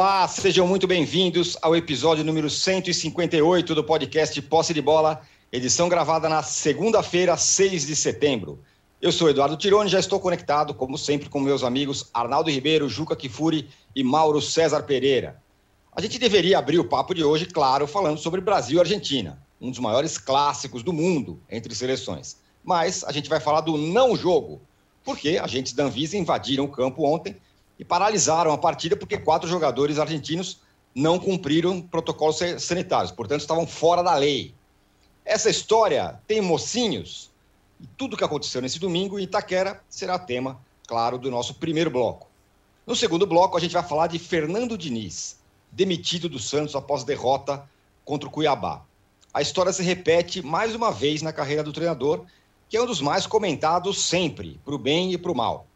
Olá, sejam muito bem-vindos ao episódio número 158 do podcast Posse de Bola, edição gravada na segunda-feira, 6 de setembro. Eu sou Eduardo Tironi, já estou conectado, como sempre, com meus amigos Arnaldo Ribeiro, Juca Kifuri e Mauro César Pereira. A gente deveria abrir o papo de hoje, claro, falando sobre Brasil e Argentina, um dos maiores clássicos do mundo entre seleções. Mas a gente vai falar do não jogo, porque agentes da Anvisa invadiram o campo ontem e paralisaram a partida porque quatro jogadores argentinos não cumpriram protocolos sanitários, portanto estavam fora da lei. Essa história tem mocinhos e tudo o que aconteceu nesse domingo em Itaquera será tema, claro, do nosso primeiro bloco. No segundo bloco, a gente vai falar de Fernando Diniz, demitido do Santos após derrota contra o Cuiabá. A história se repete mais uma vez na carreira do treinador, que é um dos mais comentados sempre, para o bem e para o mal.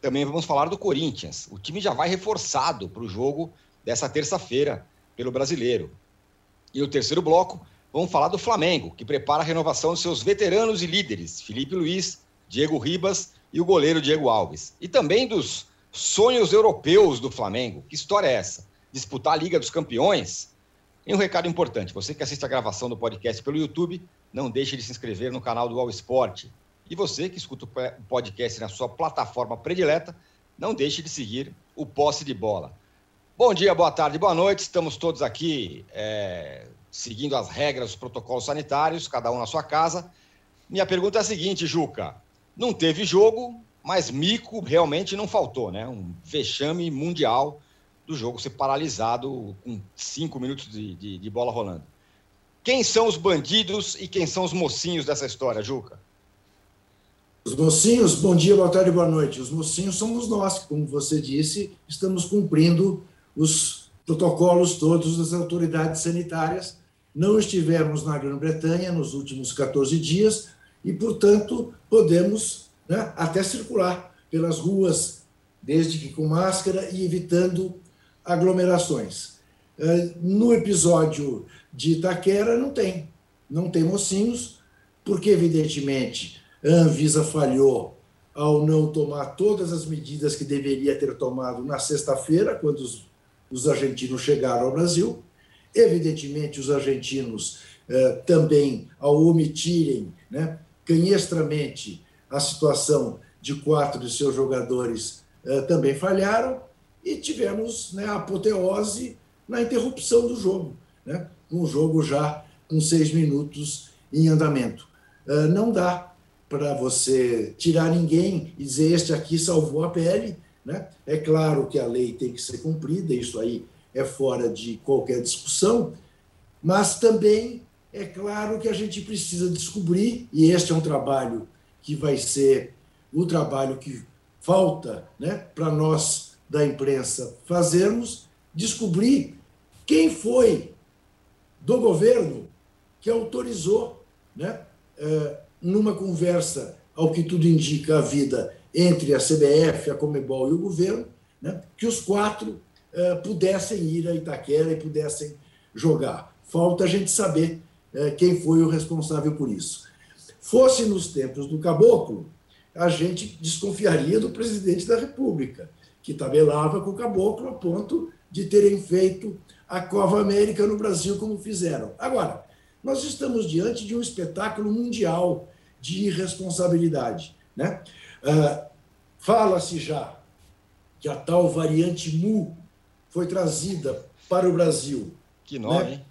Também vamos falar do Corinthians. O time já vai reforçado para o jogo dessa terça-feira pelo brasileiro. E no terceiro bloco, vamos falar do Flamengo, que prepara a renovação de seus veteranos e líderes, Felipe Luiz, Diego Ribas e o goleiro Diego Alves. E também dos sonhos europeus do Flamengo. Que história é essa? Disputar a Liga dos Campeões? E um recado importante: você que assiste a gravação do podcast pelo YouTube, não deixe de se inscrever no canal do All Sport. E você que escuta o podcast na sua plataforma predileta, não deixe de seguir o Posse de Bola. Bom dia, boa tarde, boa noite. Estamos todos aqui é, seguindo as regras, os protocolos sanitários, cada um na sua casa. Minha pergunta é a seguinte, Juca. Não teve jogo, mas mico realmente não faltou, né? Um vexame mundial do jogo ser paralisado com cinco minutos de, de, de bola rolando. Quem são os bandidos e quem são os mocinhos dessa história, Juca? Os mocinhos, bom dia, boa tarde, boa noite. Os mocinhos somos nós, como você disse, estamos cumprindo os protocolos todos das autoridades sanitárias. Não estivemos na Grã-Bretanha nos últimos 14 dias e, portanto, podemos né, até circular pelas ruas, desde que com máscara e evitando aglomerações. Eh, no episódio de Itaquera, não tem. Não tem mocinhos, porque, evidentemente, a Anvisa falhou ao não tomar todas as medidas que deveria ter tomado na sexta-feira, quando os, os, argentinos chegaram ao Brasil. Evidentemente, os argentinos eh, também, ao omitirem né, canhestramente a situação de quatro de seus jogadores, eh, também falharam. E tivemos né, a apoteose na interrupção do jogo, né, um jogo já com seis minutos em andamento. Uh, não dá para você tirar ninguém e dizer este aqui salvou a pele. Né? É claro que a lei tem que ser cumprida, isso aí é fora de qualquer discussão, mas também é claro que a gente precisa descobrir, e este é um trabalho que vai ser o trabalho que falta né, para nós da imprensa fazermos, descobrir quem foi do governo que autorizou né, eh, numa conversa, ao que tudo indica, a vida entre a CBF, a Comebol e o governo, né, que os quatro eh, pudessem ir a Itaquera e pudessem jogar. Falta a gente saber eh, quem foi o responsável por isso. Fosse nos tempos do Caboclo, a gente desconfiaria do presidente da República, que tabelava com o Caboclo a ponto de terem feito a Cova América no Brasil como fizeram. Agora, nós estamos diante de um espetáculo mundial de irresponsabilidade. Né? Uh, Fala-se já que a tal variante Mu foi trazida para o Brasil. Que nome, né? hein?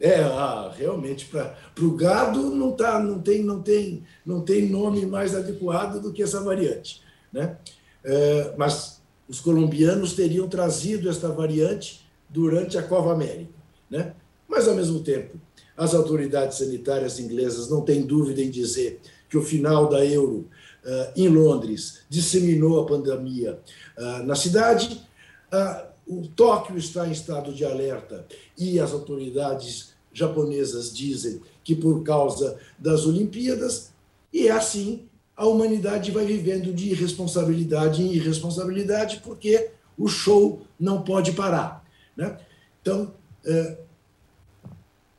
É, ah, realmente, para o gado não, tá, não, tem, não, tem, não tem nome mais adequado do que essa variante. Né? É, mas os colombianos teriam trazido esta variante durante a Cova América. Né? Mas, ao mesmo tempo, as autoridades sanitárias inglesas não têm dúvida em dizer que o final da Euro uh, em Londres disseminou a pandemia uh, na cidade. Uh, o Tóquio está em estado de alerta e as autoridades japonesas dizem que por causa das Olimpíadas, e é assim a humanidade vai vivendo de irresponsabilidade em irresponsabilidade, porque o show não pode parar. Né? Então,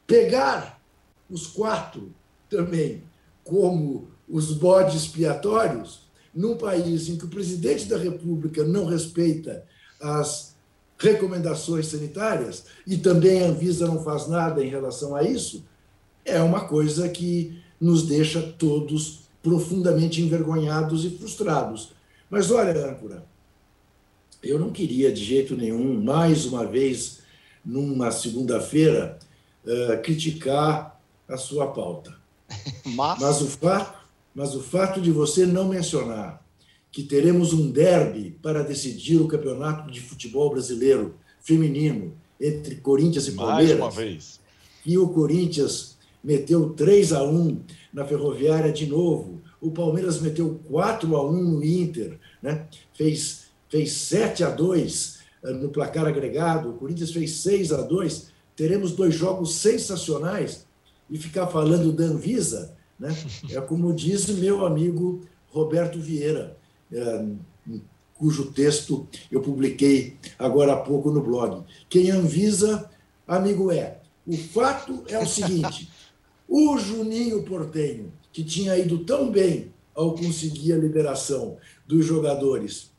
pegar os quatro também como os bodes expiatórios, num país em que o presidente da República não respeita as recomendações sanitárias e também a Anvisa não faz nada em relação a isso, é uma coisa que nos deixa todos profundamente envergonhados e frustrados. Mas olha, âncora, eu não queria de jeito nenhum, mais uma vez, numa segunda-feira, uh, criticar a sua pauta. Mas... Mas, o fato, mas o fato de você não mencionar que teremos um derby para decidir o campeonato de futebol brasileiro feminino entre Corinthians e Palmeiras. Mais uma vez. E o Corinthians meteu 3 a 1 na Ferroviária de novo. O Palmeiras meteu 4 a 1 no Inter, né? Fez fez 7 a 2 eh, no placar agregado, o Corinthians fez 6 a 2. Teremos dois jogos sensacionais e ficar falando da Anvisa, né? É como diz meu amigo Roberto Vieira, é, cujo texto eu publiquei agora há pouco no blog. Quem Anvisa, amigo é. O fato é o seguinte: o Juninho Portenho, que tinha ido tão bem ao conseguir a liberação dos jogadores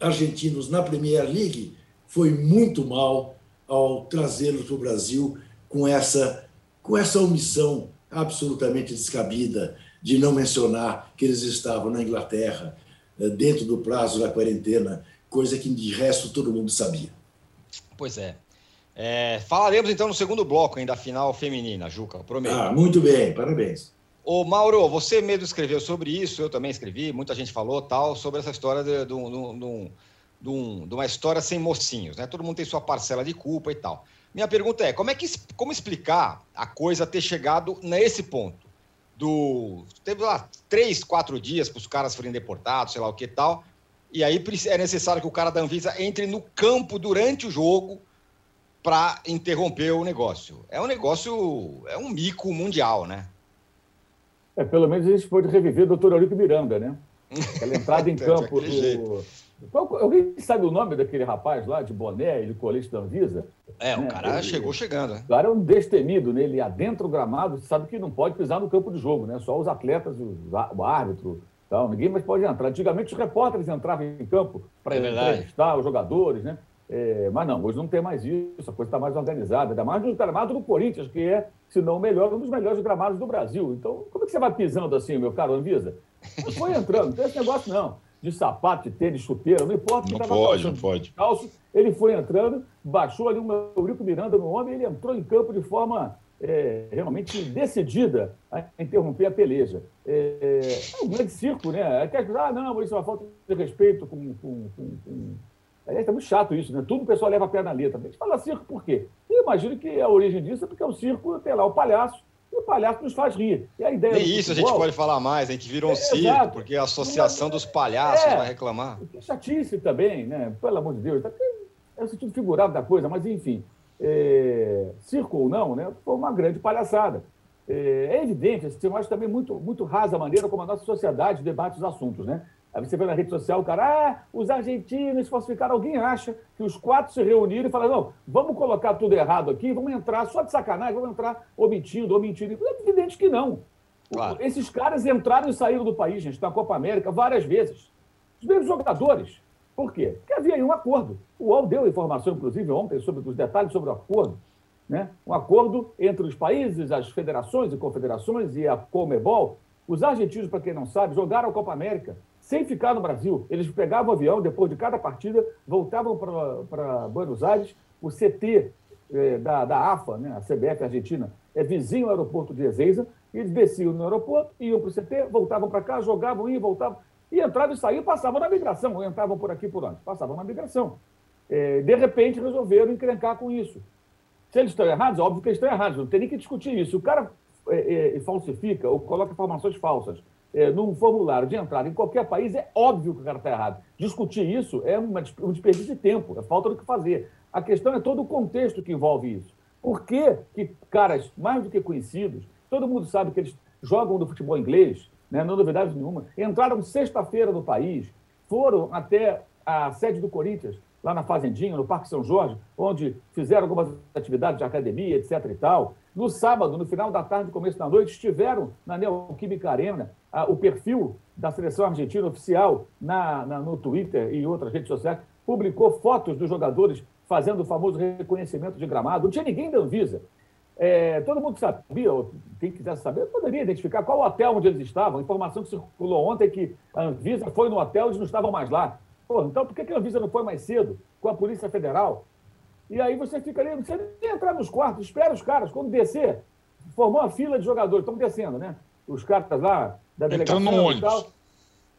argentinos na Premier League, foi muito mal ao trazê-los para o Brasil com essa, com essa omissão absolutamente descabida de não mencionar que eles estavam na Inglaterra, eh, dentro do prazo da quarentena, coisa que de resto todo mundo sabia. Pois é. é falaremos então no segundo bloco ainda da final feminina, Juca, prometo. Ah, muito bem, parabéns. Ô, Mauro, você mesmo escreveu sobre isso, eu também escrevi, muita gente falou tal, sobre essa história de, de, de, de, de uma história sem mocinhos, né? Todo mundo tem sua parcela de culpa e tal. Minha pergunta é, como é que como explicar a coisa ter chegado nesse ponto? Do teve lá três, quatro dias para os caras serem deportados, sei lá o que tal, e aí é necessário que o cara da Anvisa entre no campo durante o jogo para interromper o negócio. É um negócio, é um mico mundial, né? É, pelo menos a gente pode reviver o doutor Eurico Miranda, né? Aquela entrada em campo do. Qual, alguém sabe o nome daquele rapaz lá, de boné e de colete da Anvisa? É, né? o cara ele, chegou chegando. Né? O cara é um destemido, né? Ele adentra o gramado, sabe que não pode pisar no campo de jogo, né? Só os atletas, o árbitro, tal. ninguém mais pode entrar. Antigamente os repórteres entravam em campo para é entrevistar os jogadores, né? É, mas não, hoje não tem mais isso, a coisa está mais organizada, ainda mais no gramado do Corinthians, que é, se não o melhor, um dos melhores gramados do Brasil. Então, como é que você vai pisando assim, meu caro Anvisa? Não foi entrando, não tem esse negócio não. De sapato, de tênis, chuteira, não importa. Não pode, não pode. Calço, ele foi entrando, baixou ali um Eurico Miranda no homem, ele entrou em campo de forma é, realmente decidida a interromper a peleja. É, é um grande circo, né? Ah, não, isso é uma falta de respeito com, com, com, com Aliás, é muito chato isso, né? Tudo o pessoal leva a pé na letra. A gente fala circo por quê? E imagino que a origem disso é porque o circo tem lá o palhaço, e o palhaço nos faz rir. E a ideia Nem isso futebol, a gente pode falar mais, a gente virou um é, circo, exato. porque a associação dos palhaços é, vai reclamar. Que chatice também, né? Pelo amor de Deus. É o sentido figurado da coisa, mas enfim. É, circo ou não, né? Foi uma grande palhaçada. É, é evidente, assim, eu acho também muito, muito rasa a maneira como a nossa sociedade debate os assuntos, né? Aí você vê na rede social o cara, ah, os argentinos falsificaram. Alguém acha que os quatro se reuniram e falaram, não, vamos colocar tudo errado aqui, vamos entrar só de sacanagem, vamos entrar omitindo, omitindo. É evidente que não. Claro. Esses caras entraram e saíram do país, gente, na Copa América, várias vezes. Os mesmos jogadores. Por quê? Porque havia aí um acordo. O UOL deu informação, inclusive, ontem, sobre os detalhes sobre o acordo. Né? Um acordo entre os países, as federações e confederações e a Comebol. Os argentinos, para quem não sabe, jogaram a Copa América sem ficar no Brasil. Eles pegavam o avião, depois de cada partida, voltavam para Buenos Aires. O CT é, da, da AFA, né, a CBF Argentina, é vizinho ao aeroporto de Ezeiza. Eles desciam no aeroporto, iam para o CT, voltavam para cá, jogavam, iam, voltavam. E entravam e saíam, passavam na migração, ou entravam por aqui por onde? Passavam na migração. É, de repente, resolveram encrencar com isso. Se eles estão errados, óbvio que eles estão errados, não tem nem que discutir isso. O cara é, falsifica ou coloca informações falsas é, num formulário de entrada em qualquer país, é óbvio que o cara está errado. Discutir isso é uma, um desperdício de tempo, é falta do que fazer. A questão é todo o contexto que envolve isso. Por que, que caras mais do que conhecidos, todo mundo sabe que eles jogam do futebol inglês, né, não novidade nenhuma, entraram sexta-feira no país, foram até a sede do Corinthians, lá na Fazendinha, no Parque São Jorge, onde fizeram algumas atividades de academia, etc. e tal. No sábado, no final da tarde, começo da noite, estiveram na Neoquímica Arena o perfil da seleção argentina oficial na, na, no Twitter e outras redes sociais publicou fotos dos jogadores fazendo o famoso reconhecimento de gramado. Não tinha ninguém da Anvisa. É, todo mundo sabia, ou quem quisesse saber, poderia identificar qual hotel onde eles estavam. A informação que circulou ontem é que a Anvisa foi no hotel e não estavam mais lá. Pô, então por que a Anvisa não foi mais cedo com a Polícia Federal? E aí você fica ali, você nem entrar nos quartos, espera os caras, quando descer, formou uma fila de jogadores, estão descendo, né? Os caras lá da delegação. Entrando no ônibus. Tal,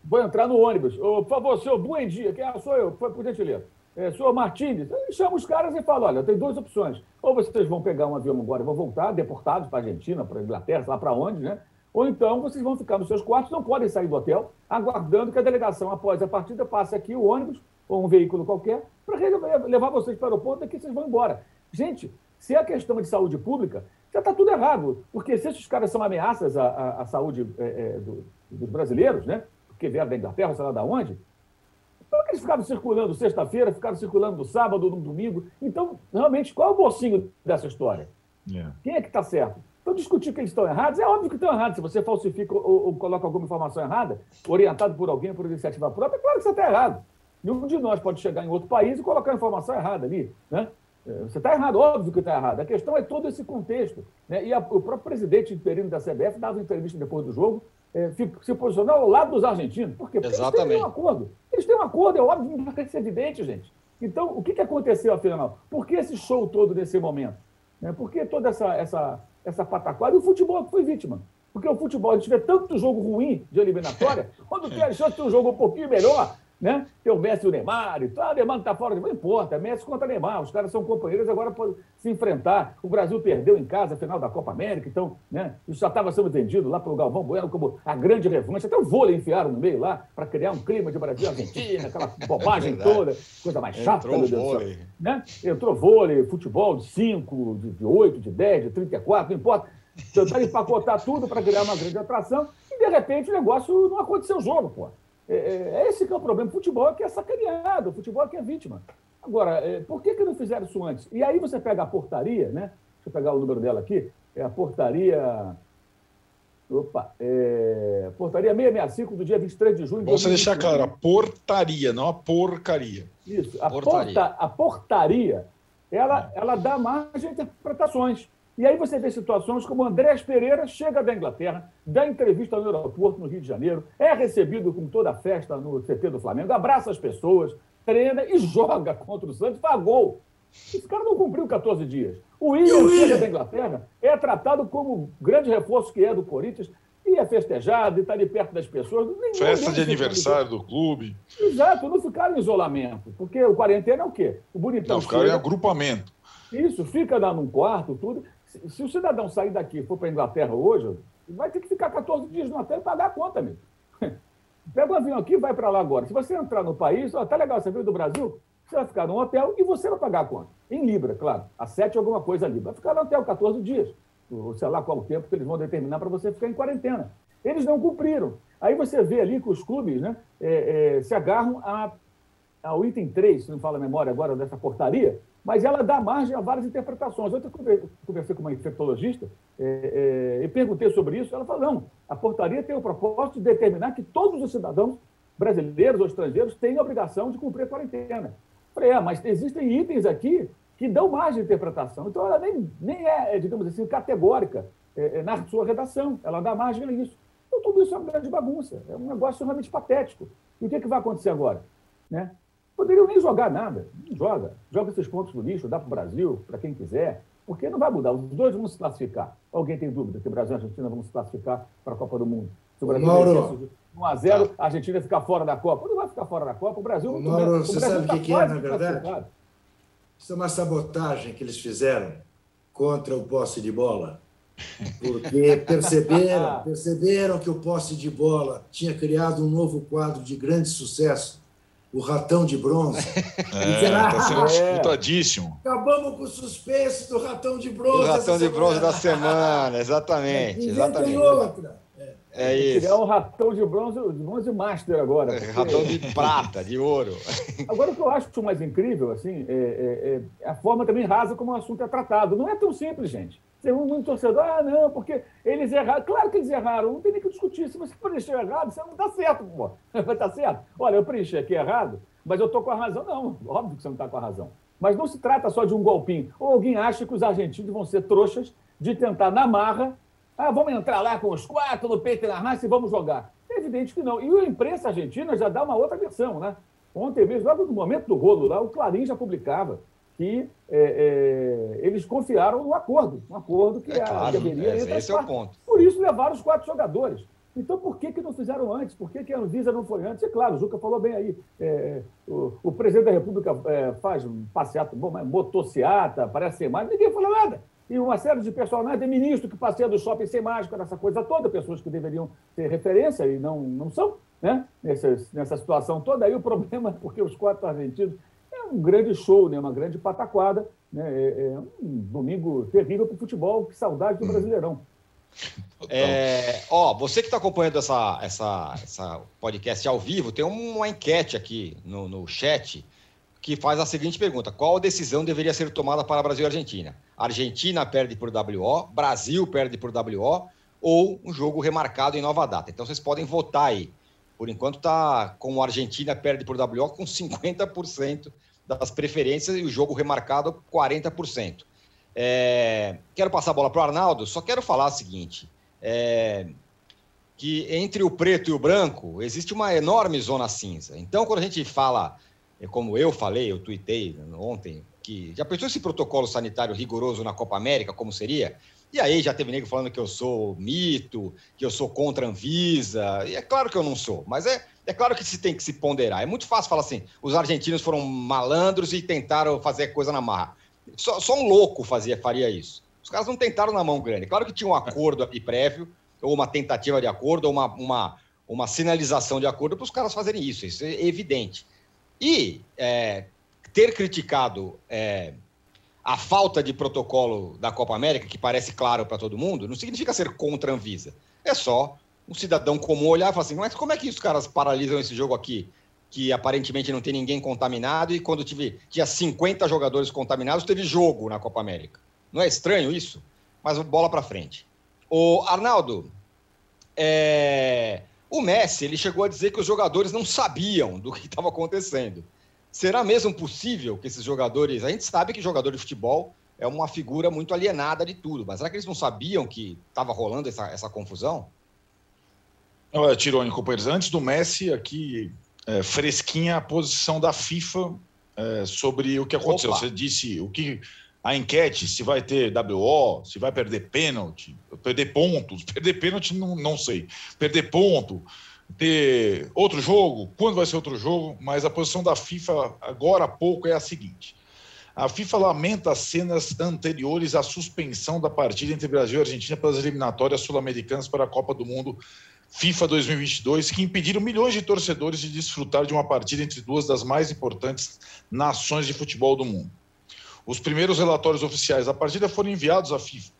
vou entrar no ônibus. Ô, por favor, senhor, bom dia. Quem é? Sou eu, foi por gentileza. É, senhor Martins, chama os caras e fala: olha, tem duas opções. Ou vocês vão pegar um avião agora e vão voltar, deportados para a Argentina, para a Inglaterra, lá para onde, né? Ou então vocês vão ficar nos seus quartos, não podem sair do hotel, aguardando que a delegação, após a partida, passe aqui o ônibus ou um veículo qualquer para levar vocês para o aeroporto e que vocês vão embora. Gente, se a questão é de saúde pública, já está tudo errado. Porque se esses caras são ameaças à, à, à saúde é, é, do, dos brasileiros, né? Porque vieram da Inglaterra, sei lá de onde, então eles ficaram circulando sexta-feira, ficaram circulando no sábado, no domingo. Então, realmente, qual é o mocinho dessa história? Yeah. Quem é que está certo? Então, discutir que eles estão errados, é óbvio que estão errados. Se você falsifica ou, ou, coloca alguma informação errada, orientado por alguém, por iniciativa própria, é claro que você está errado. Nenhum de nós pode chegar em outro país e colocar a informação errada ali. Né? Você está errado, óbvio que está errado. A questão é todo esse contexto. Né? E a, o próprio presidente interino da CBF dava entrevista depois do jogo, é, se posicionou ao lado dos argentinos. Por quê? Porque Exatamente. eles têm um acordo. Eles têm um acordo, é óbvio, não vai ser evidente, gente. Então, o que, que aconteceu afinal? Por que esse show todo nesse momento? Né? Por que toda essa, essa, essa pataquada? E o futebol que foi vítima. Porque o futebol, a gente vê tanto jogo ruim de eliminatória, quando tem a chance de um jogo um pouquinho melhor, né? Tem o Messi e o Neymar e tal. O Neymar não está fora, não importa. Messi contra Neymar. Os caras são companheiros, agora podem se enfrentar. O Brasil perdeu em casa a final da Copa América, então, né? Isso já estava sendo vendido lá para o Galvão Bueno como a grande revanche. Até o vôlei enfiaram no meio lá para criar um clima de Brasil e Argentina, aquela bobagem é toda, coisa mais chata, Entrou meu Deus vôlei. Né? Entrou vôlei, futebol de 5, de, de 8, de 10, de 34, não importa. Tentaram empacotar tudo para criar uma grande atração e, de repente, o negócio não aconteceu o jogo, pô. É, é, esse que é o problema. O futebol é que é sacaneado, o futebol é que é vítima. Agora, é, por que, que não fizeram isso antes? E aí você pega a portaria, né? Deixa eu pegar o número dela aqui. É a portaria. Opa, é, portaria 665 do dia 23 de junho. Bom você deixar claro, a portaria, não a porcaria. Isso, a portaria, porta, a portaria ela, ela dá margem a interpretações. E aí você vê situações como Andrés Pereira chega da Inglaterra, dá entrevista no aeroporto no Rio de Janeiro, é recebido com toda a festa no CT do Flamengo, abraça as pessoas, treina e joga contra o Santos, faz gol. Esse cara não cumpriu 14 dias. O William chega da Inglaterra, é tratado como grande reforço que é do Corinthians, e é festejado, e está ali perto das pessoas. Festa de aniversário do clube. Exato, não ficaram em isolamento, porque o quarentena é o quê? O bonitão. Não, ficaram em agrupamento. Isso, fica lá num quarto, tudo. Se, o cidadão sair daqui e for para a Inglaterra hoje, vai ter que ficar 14 dias no hotel e pagar a conta, amigo. Pega um avião aqui e vai para lá agora. Se você entrar no país, ó, tá legal, você veio do Brasil, você vai ficar no hotel e você vai pagar a conta. Em Libra, claro. A 7 alguma coisa ali. Vai ficar no hotel 14 dias. Ou sei lá qual o tempo que eles vão determinar para você ficar em quarentena. Eles não cumpriram. Aí você vê ali que os clubes né, é, é, se agarram a, ao item 3, se não fala a memória agora dessa portaria, mas ela dá margem a várias interpretações. Ontem eu conversei com uma infectologista é, é, e perguntei sobre isso. Ela falou: não, a portaria tem o propósito de determinar que todos os cidadãos brasileiros ou estrangeiros têm a obrigação de cumprir a quarentena. Falei: é, mas existem itens aqui que dão margem de interpretação. Então ela nem, nem é, digamos assim, categórica é, é na sua redação, ela dá margem a isso. Então tudo isso é uma grande bagunça, é um negócio realmente patético. E o que, é que vai acontecer agora? Né? Poderiam nem jogar nada. Não joga. Joga esses pontos no lixo, dá para o Brasil, para quem quiser, porque não vai mudar. Os dois vão se classificar. Alguém tem dúvida que o Brasil e a Argentina vão se classificar para a Copa do Mundo? Se o Brasil Mauro. 1 a 0 a Argentina ficar fora da Copa. Não vai ficar fora da Copa. O Brasil não Mauro, você sabe o tá que, que é, na verdade? Isso é uma sabotagem que eles fizeram contra o posse de bola. Porque perceberam, perceberam que o posse de bola tinha criado um novo quadro de grande sucesso o ratão de bronze. É, está sendo disputadíssimo. Acabamos com o suspense do ratão de bronze. O ratão de bronze da semana, exatamente. É, exatamente. outra. É, é isso. Criar um ratão de bronze, de bronze master agora. Porque... Ratão de prata, de ouro. Agora, o que eu acho mais incrível, assim, é, é, é a forma também rasa como o assunto é tratado. Não é tão simples, gente. Tem um torcedor, ah, não, porque eles erraram. Claro que eles erraram, não tem nem que discutir. Se você preencheu errado, você não está certo, pô. Vai estar tá certo? Olha, eu preenchi aqui errado, mas eu estou com a razão. Não, óbvio que você não está com a razão. Mas não se trata só de um golpinho. Ou alguém acha que os argentinos vão ser trouxas de tentar, na marra, ah, vamos entrar lá com os quatro no peito e na raça e vamos jogar. É evidente que não. E a imprensa argentina já dá uma outra versão, né? Ontem mesmo, logo no momento do rolo lá, o Clarim já publicava que é, é, eles confiaram no acordo, um acordo que, é claro, a, deveria é, esse é o ponto. Por isso levaram os quatro jogadores. Então, por que, que não fizeram antes? Por que, que a Anvisa não foi antes? É claro, o Juca falou bem aí. É, o, o, presidente da República é, faz um passeata, bom, motociata, parece ser mais, ninguém falou nada. E uma série de personagens, tem ministro que passeia do shopping sem máscara, essa coisa toda, pessoas que deveriam ter referência e não, não são, né? Nessa, nessa situação toda. Aí o problema é porque os quatro argentinos um grande show, né? uma grande pataquada. Né? É, é um domingo terrível para o futebol, que saudade do Brasileirão. É, ó, você que está acompanhando essa, essa, essa podcast ao vivo, tem uma enquete aqui no, no chat que faz a seguinte pergunta: qual decisão deveria ser tomada para Brasil e Argentina? Argentina perde por WO, Brasil perde por WO ou um jogo remarcado em nova data? Então vocês podem votar aí. Por enquanto está com a Argentina perde por WO com 50% das preferências e o jogo remarcado 40%. É, quero passar a bola para o Arnaldo, só quero falar o seguinte: é, que entre o preto e o branco existe uma enorme zona cinza. Então, quando a gente fala, é como eu falei, eu tuitei ontem, que já pensou esse protocolo sanitário rigoroso na Copa América, como seria? E aí já teve nego falando que eu sou mito, que eu sou contra a Anvisa. E é claro que eu não sou, mas é, é claro que se tem que se ponderar. É muito fácil falar assim: os argentinos foram malandros e tentaram fazer coisa na marra. Só, só um louco fazia, faria isso. Os caras não tentaram na mão grande. Claro que tinha um acordo prévio, ou uma tentativa de acordo, ou uma, uma, uma sinalização de acordo para os caras fazerem isso. Isso é evidente. E é, ter criticado é, a falta de protocolo da Copa América, que parece claro para todo mundo, não significa ser contra a Anvisa. É só um cidadão comum olhar e falar assim: mas como é que os caras paralisam esse jogo aqui? que aparentemente não tem ninguém contaminado, e quando tive, tinha 50 jogadores contaminados, teve jogo na Copa América. Não é estranho isso? Mas bola para frente. O Arnaldo, é... o Messi ele chegou a dizer que os jogadores não sabiam do que estava acontecendo. Será mesmo possível que esses jogadores. A gente sabe que jogador de futebol é uma figura muito alienada de tudo, mas será que eles não sabiam que estava rolando essa, essa confusão? Olha, Tirone, companheiros, antes do Messi, aqui é, fresquinha a posição da FIFA é, sobre o que aconteceu. Opa. Você disse o que a enquete, se vai ter WO, se vai perder pênalti, perder pontos, perder pênalti não, não sei, perder ponto, ter outro jogo, quando vai ser outro jogo, mas a posição da FIFA agora há pouco é a seguinte. A FIFA lamenta as cenas anteriores à suspensão da partida entre Brasil e Argentina pelas eliminatórias sul-americanas para a Copa do Mundo FIFA 2022, que impediram milhões de torcedores de desfrutar de uma partida entre duas das mais importantes nações de futebol do mundo. Os primeiros relatórios oficiais da partida foram enviados à FIFA.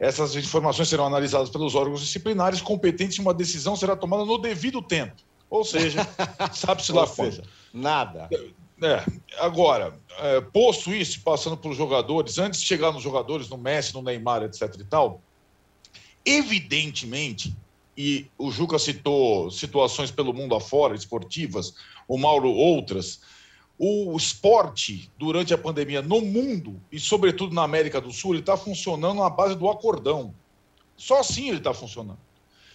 Essas informações serão analisadas pelos órgãos disciplinares competentes e uma decisão será tomada no devido tempo. Ou seja, sabe-se lá quando. Nada. É, agora, é, posto isso, passando para os jogadores, antes de chegar nos jogadores, no Messi, no Neymar, etc e tal, evidentemente e o Juca citou situações pelo mundo afora, esportivas, o Mauro outras. O esporte, durante a pandemia no mundo, e sobretudo na América do Sul, ele está funcionando na base do acordão. Só assim ele está funcionando.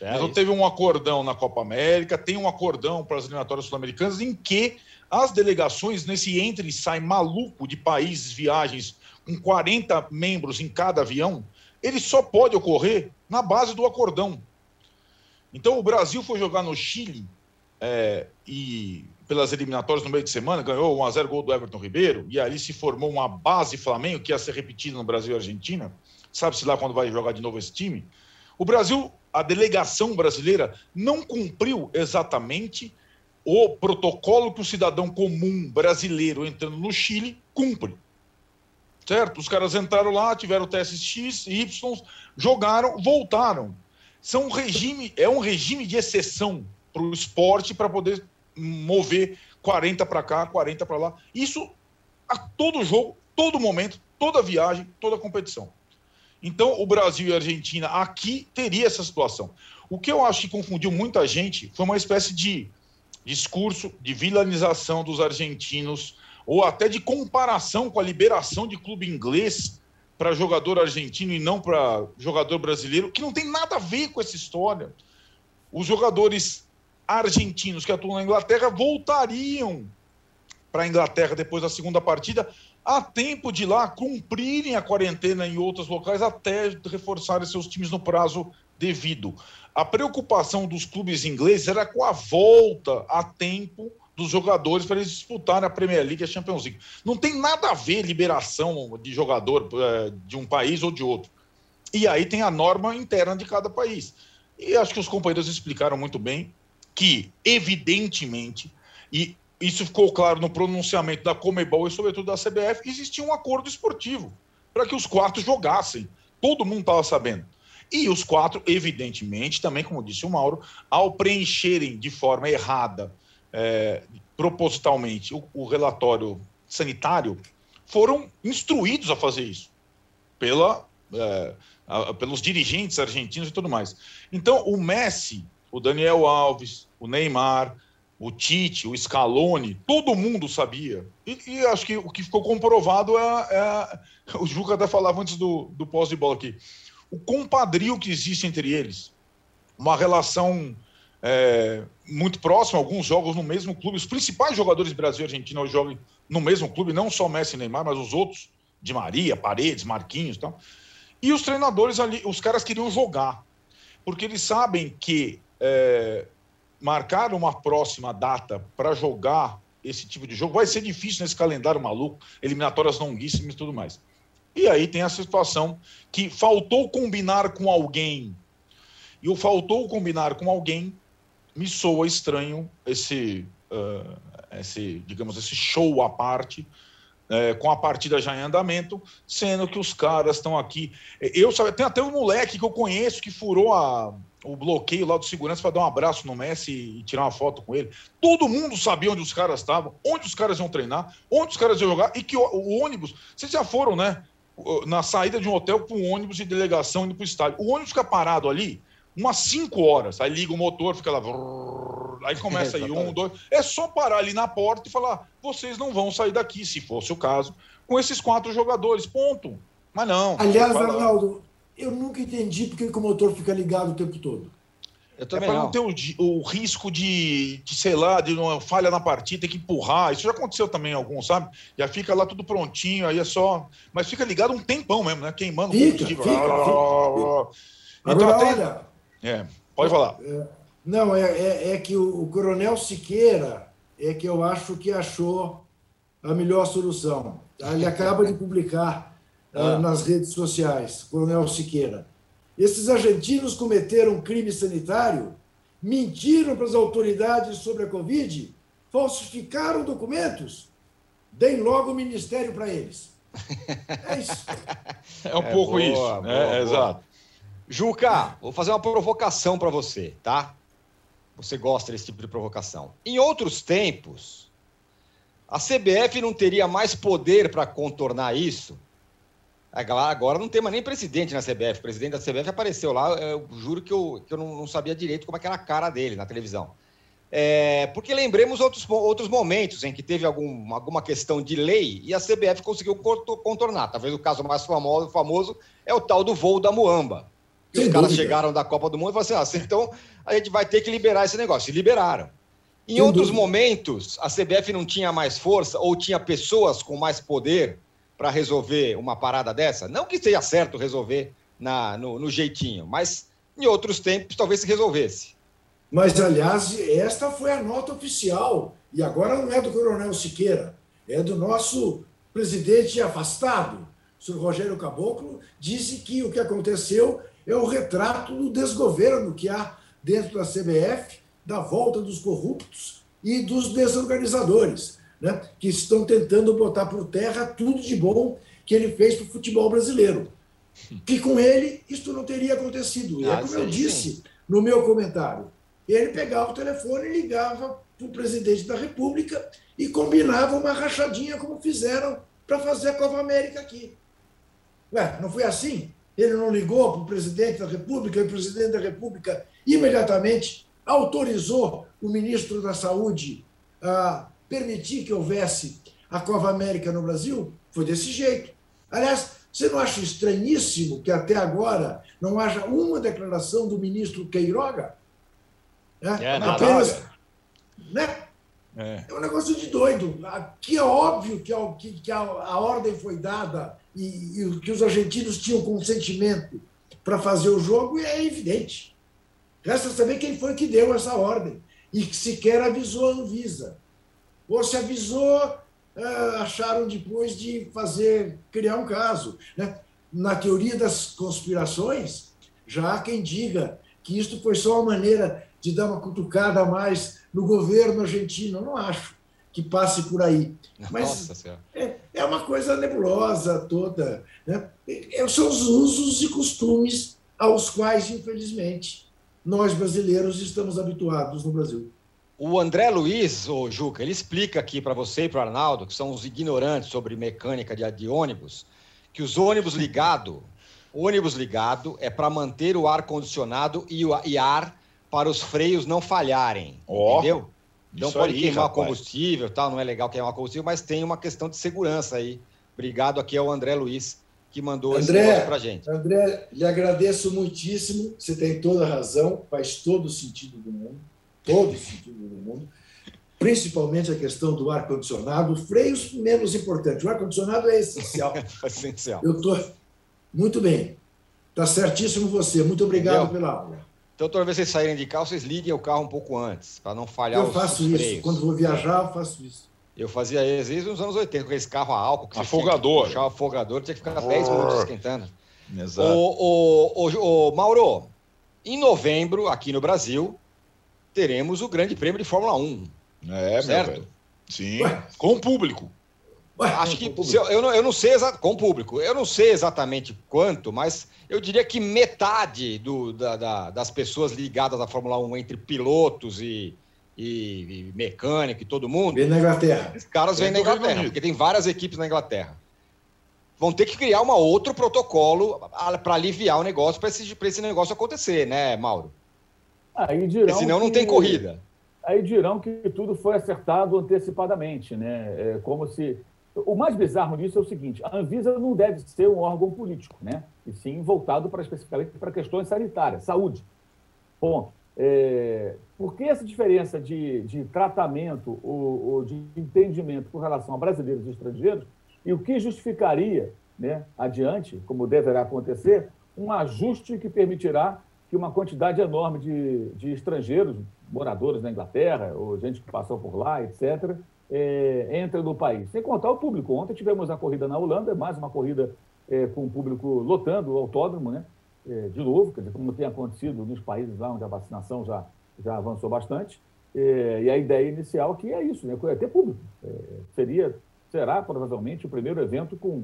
É então, teve um acordão na Copa América, tem um acordão para as eliminatórias sul-americanas, em que as delegações, nesse entre e sai maluco de países, viagens, com 40 membros em cada avião, ele só pode ocorrer na base do acordão. Então o Brasil foi jogar no Chile é, e pelas eliminatórias no meio de semana, ganhou 1x0 gol do Everton Ribeiro, e ali se formou uma base Flamengo que ia ser repetida no Brasil e Argentina. Sabe-se lá quando vai jogar de novo esse time? O Brasil, a delegação brasileira, não cumpriu exatamente o protocolo que o cidadão comum brasileiro entrando no Chile cumpre. Certo? Os caras entraram lá, tiveram testes X, Y, jogaram, voltaram são um regime, é um regime de exceção para o esporte para poder mover 40 para cá, 40 para lá. Isso a todo jogo, todo momento, toda viagem, toda competição. Então, o Brasil e a Argentina aqui teria essa situação. O que eu acho que confundiu muita gente foi uma espécie de discurso de vilanização dos argentinos ou até de comparação com a liberação de clube inglês para jogador argentino e não para jogador brasileiro, que não tem nada a ver com essa história. Os jogadores argentinos que atuam na Inglaterra voltariam para a Inglaterra depois da segunda partida, há tempo de lá cumprirem a quarentena em outros locais até reforçarem seus times no prazo devido. A preocupação dos clubes ingleses era com a volta a tempo dos jogadores para eles disputarem a Premier League e a Champions League. Não tem nada a ver liberação de jogador é, de um país ou de outro. E aí tem a norma interna de cada país. E acho que os companheiros explicaram muito bem que, evidentemente, e isso ficou claro no pronunciamento da Comebol e, sobretudo, da CBF, existia um acordo esportivo para que os quatro jogassem. Todo mundo estava sabendo. E os quatro, evidentemente, também, como disse o Mauro, ao preencherem de forma errada é, propositalmente o, o, relatório sanitário, foram instruídos a fazer isso pela, é, a, pelos dirigentes argentinos e tudo mais. Então, o Messi, o Daniel Alves, o Neymar, o Tite, o Scaloni, todo mundo sabia. E, e acho que o que ficou comprovado é, é, O Juca até falava antes do, do pós de bola aqui. O compadrio que existe entre eles. Uma relação é, muito próximo, alguns jogos no mesmo clube. Os principais jogadores Brasil e Argentina jogam no mesmo clube, não só Messi e Neymar, mas os outros, de Maria, Paredes, Marquinhos e tal. E os treinadores ali, os caras queriam jogar, porque eles sabem que é, marcar uma próxima data para jogar esse tipo de jogo vai ser difícil nesse calendário maluco, eliminatórias longuíssimas e tudo mais. E aí tem a situação que faltou combinar com alguém. E o faltou combinar com alguém me soa estranho esse, uh, esse digamos, esse show à parte, é, com a partida já em andamento, sendo que os caras estão aqui. Eu sabe, tem até um moleque que eu conheço que furou a, o bloqueio lá do segurança para dar um abraço no Messi e tirar uma foto com ele. Todo mundo sabia onde os caras estavam, onde os caras iam treinar, onde os caras iam jogar e que o, o ônibus. Vocês já foram, né? Na saída de um hotel com um ônibus de delegação indo para o estádio. O ônibus fica parado ali umas 5 horas. Aí liga o motor, fica lá. Aí começa aí um, dois. É só parar ali na porta e falar: vocês não vão sair daqui, se fosse o caso, com esses quatro jogadores. Ponto. Mas não. Aliás, Arnaldo, eu nunca entendi porque que o motor fica ligado o tempo todo. Eu também é para não, ter o, o, risco de, de, sei lá, de uma falha na partida, ter que empurrar. Isso já aconteceu também em alguns, sabe? Já fica lá tudo prontinho, aí é só. Mas fica ligado um tempão mesmo, né? Queimando fica. Fica, fica. Então, Agora, olha, é, pode falar. É, não, é, é, é, que o, o, Coronel Siqueira é que eu acho que achou a melhor solução. Ele acaba de publicar ah. uh, nas redes sociais, Coronel Siqueira. Esses argentinos cometeram crime sanitário, mentiram para as autoridades sobre a Covid, falsificaram documentos, deem logo o ministério para eles. É isso. É um é pouco boa, isso. Boa, é, boa. Exato. Juca, vou fazer uma provocação para você, tá? Você gosta desse tipo de provocação. Em outros tempos, a CBF não teria mais poder para contornar isso? Agora não tem mais nem presidente na CBF. O presidente da CBF apareceu lá, eu juro que eu, que eu não, sabia direito como é era a cara dele na televisão. É, porque lembremos outros, outros momentos em que teve algum, alguma questão de lei e a CBF conseguiu contornar. Talvez o caso mais famoso, famoso é o tal do voo da Muamba que os caras chegaram da Copa do Mundo e falaram assim: ah, então a gente vai ter que liberar esse negócio. E liberaram. Em Sem outros dúvida. momentos, a CBF não tinha mais força ou tinha pessoas com mais poder para resolver uma parada dessa? Não que seja certo resolver na, no, no jeitinho, mas em outros tempos talvez se resolvesse. Mas, aliás, esta foi a nota oficial, e agora não é do Coronel Siqueira, é do nosso presidente afastado, o senhor Rogério Caboclo, disse que o que aconteceu é o retrato do desgoverno que há dentro da CBF, da volta dos corruptos e dos desorganizadores, né, que estão tentando botar por terra tudo de bom que ele fez para o futebol brasileiro. Que com ele isso não teria acontecido. E é ah, como eu disse no meu comentário. Ele pegava o telefone e ligava para o presidente da República e combinava uma rachadinha como fizeram para fazer a Copa América aqui. Ué, não foi assim? Ele não ligou para o presidente da República e o presidente da República imediatamente autorizou o ministro da Saúde a permitir que houvesse a Cova América no Brasil? Foi desse jeito. Aliás, você não acha estranhíssimo que até agora não haja uma declaração do ministro Queiroga? É, é Apenas. Né? É. é. um negócio de doido. Aqui é óbvio que, a, que a, a, ordem foi dada e, e, que os argentinos tinham consentimento para fazer o jogo, e é evidente. Resta saber quem foi que deu essa ordem e que sequer avisou a Anvisa. Ou se avisou, ah, acharam depois de fazer, criar um caso. Né? Na teoria das conspirações, já há quem diga que isto foi só uma maneira de dar uma cutucada a mais no governo argentino. Eu não acho que passe por aí. Mas é, é, uma coisa nebulosa toda. Né? É, são os usos e costumes aos quais, infelizmente, nós brasileiros estamos habituados no Brasil. O André Luiz, o Juca, ele explica aqui para você e para o Arnaldo, que são os ignorantes sobre mecânica de, de ônibus, que os ônibus ligado, ônibus ligado é para manter o ar condicionado e, o, e ar para os freios não falharem, oh, entendeu? Então pode aí, queimar rapaz. combustível, tal, não é legal queimar combustível, mas tem uma questão de segurança aí. Obrigado aqui ao André Luiz que mandou André, esse para gente. André, lhe agradeço muitíssimo. Você tem toda a razão, faz todo o sentido do mundo, todo o sentido do mundo. Principalmente a questão do ar condicionado, freio menos importante. O ar condicionado é essencial. é essencial. Eu tô muito bem. Tá certíssimo você. Muito obrigado Entendeu? pela aula. Então, toda vez que vocês saírem de carro, vocês liguem o carro um pouco antes, para não falhar eu os Eu faço isso. Freios. Quando vou viajar, eu faço isso. Eu fazia às vezes nos anos 80, com esse carro a álcool. Que afogador. O afogador, tinha que ficar 10 minutos esquentando. Exato. O, o, o, o, Mauro, em novembro, aqui no Brasil, teremos o Grande Prêmio de Fórmula 1. É, certo? Sim, Ué. com o público. Acho que eu, eu, não, eu não sei exatamente, com o público, eu não sei exatamente quanto, mas eu diria que metade do, da, da, das pessoas ligadas à Fórmula 1 entre pilotos e, e, e mecânico e todo mundo. Vem na Inglaterra. Os caras vêm na Inglaterra, porque tem várias equipes na Inglaterra. Vão ter que criar um outro protocolo para aliviar o negócio, para esse, esse negócio acontecer, né, Mauro? Aí dirão porque senão que... não tem corrida. Aí dirão que tudo foi acertado antecipadamente, né? É como se o mais bizarro disso é o seguinte: a Anvisa não deve ser um órgão político, né? E sim voltado para especificamente para questões sanitárias, saúde. Ponto. É, por que essa diferença de, de tratamento ou, ou, de entendimento com relação a brasileiros e estrangeiros? E o que justificaria, né, adiante, como deverá acontecer, um ajuste que permitirá que uma quantidade enorme de, de estrangeiros, moradores na Inglaterra, ou gente que passou por lá, etc., é, entra no país. Sem contar o público. Ontem tivemos a corrida na Holanda, mais uma corrida é, com o público lotando o autódromo, né? É, de novo, dizer, como tem acontecido nos países lá onde a vacinação já, já avançou bastante. É, e a ideia inicial que é isso, né? é ter público. É, seria, será provavelmente o primeiro evento com,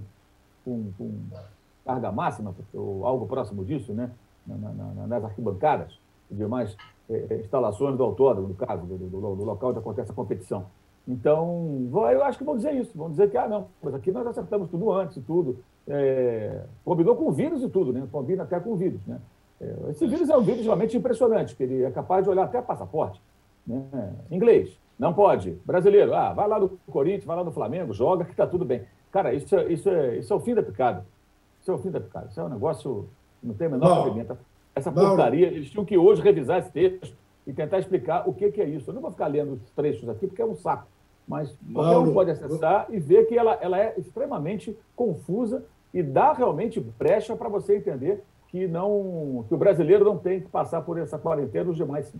com, com carga máxima, ou algo próximo disso, né? Na, na, nas arquibancadas e demais é, instalações do autódromo, no caso, do, do, do local onde acontece a competição. Então, eu acho que vão dizer isso, vão dizer que, ah, não, mas aqui nós acertamos tudo antes e tudo. É, combinou com o vírus e tudo, né? Combina até com o vírus, né? Esse vírus é um vírus realmente impressionante, que ele é capaz de olhar até passaporte. Né? Inglês, não pode. Brasileiro, ah, vai lá no Corinthians, vai lá no Flamengo, joga que está tudo bem. Cara, isso, é, isso, é, isso é o fim da picada. Isso é o fim da picada. Isso é um negócio não tem a menor cabimento. Essa porcaria, eles tinham que hoje revisar esse texto e tentar explicar o que, que é isso. Eu não vou ficar lendo os trechos aqui, porque é um saco, mas qualquer um pode acessar e ver que ela, ela é extremamente confusa e dá realmente brecha para você entender que, não, que o brasileiro não tem que passar por essa quarentena, os demais sim.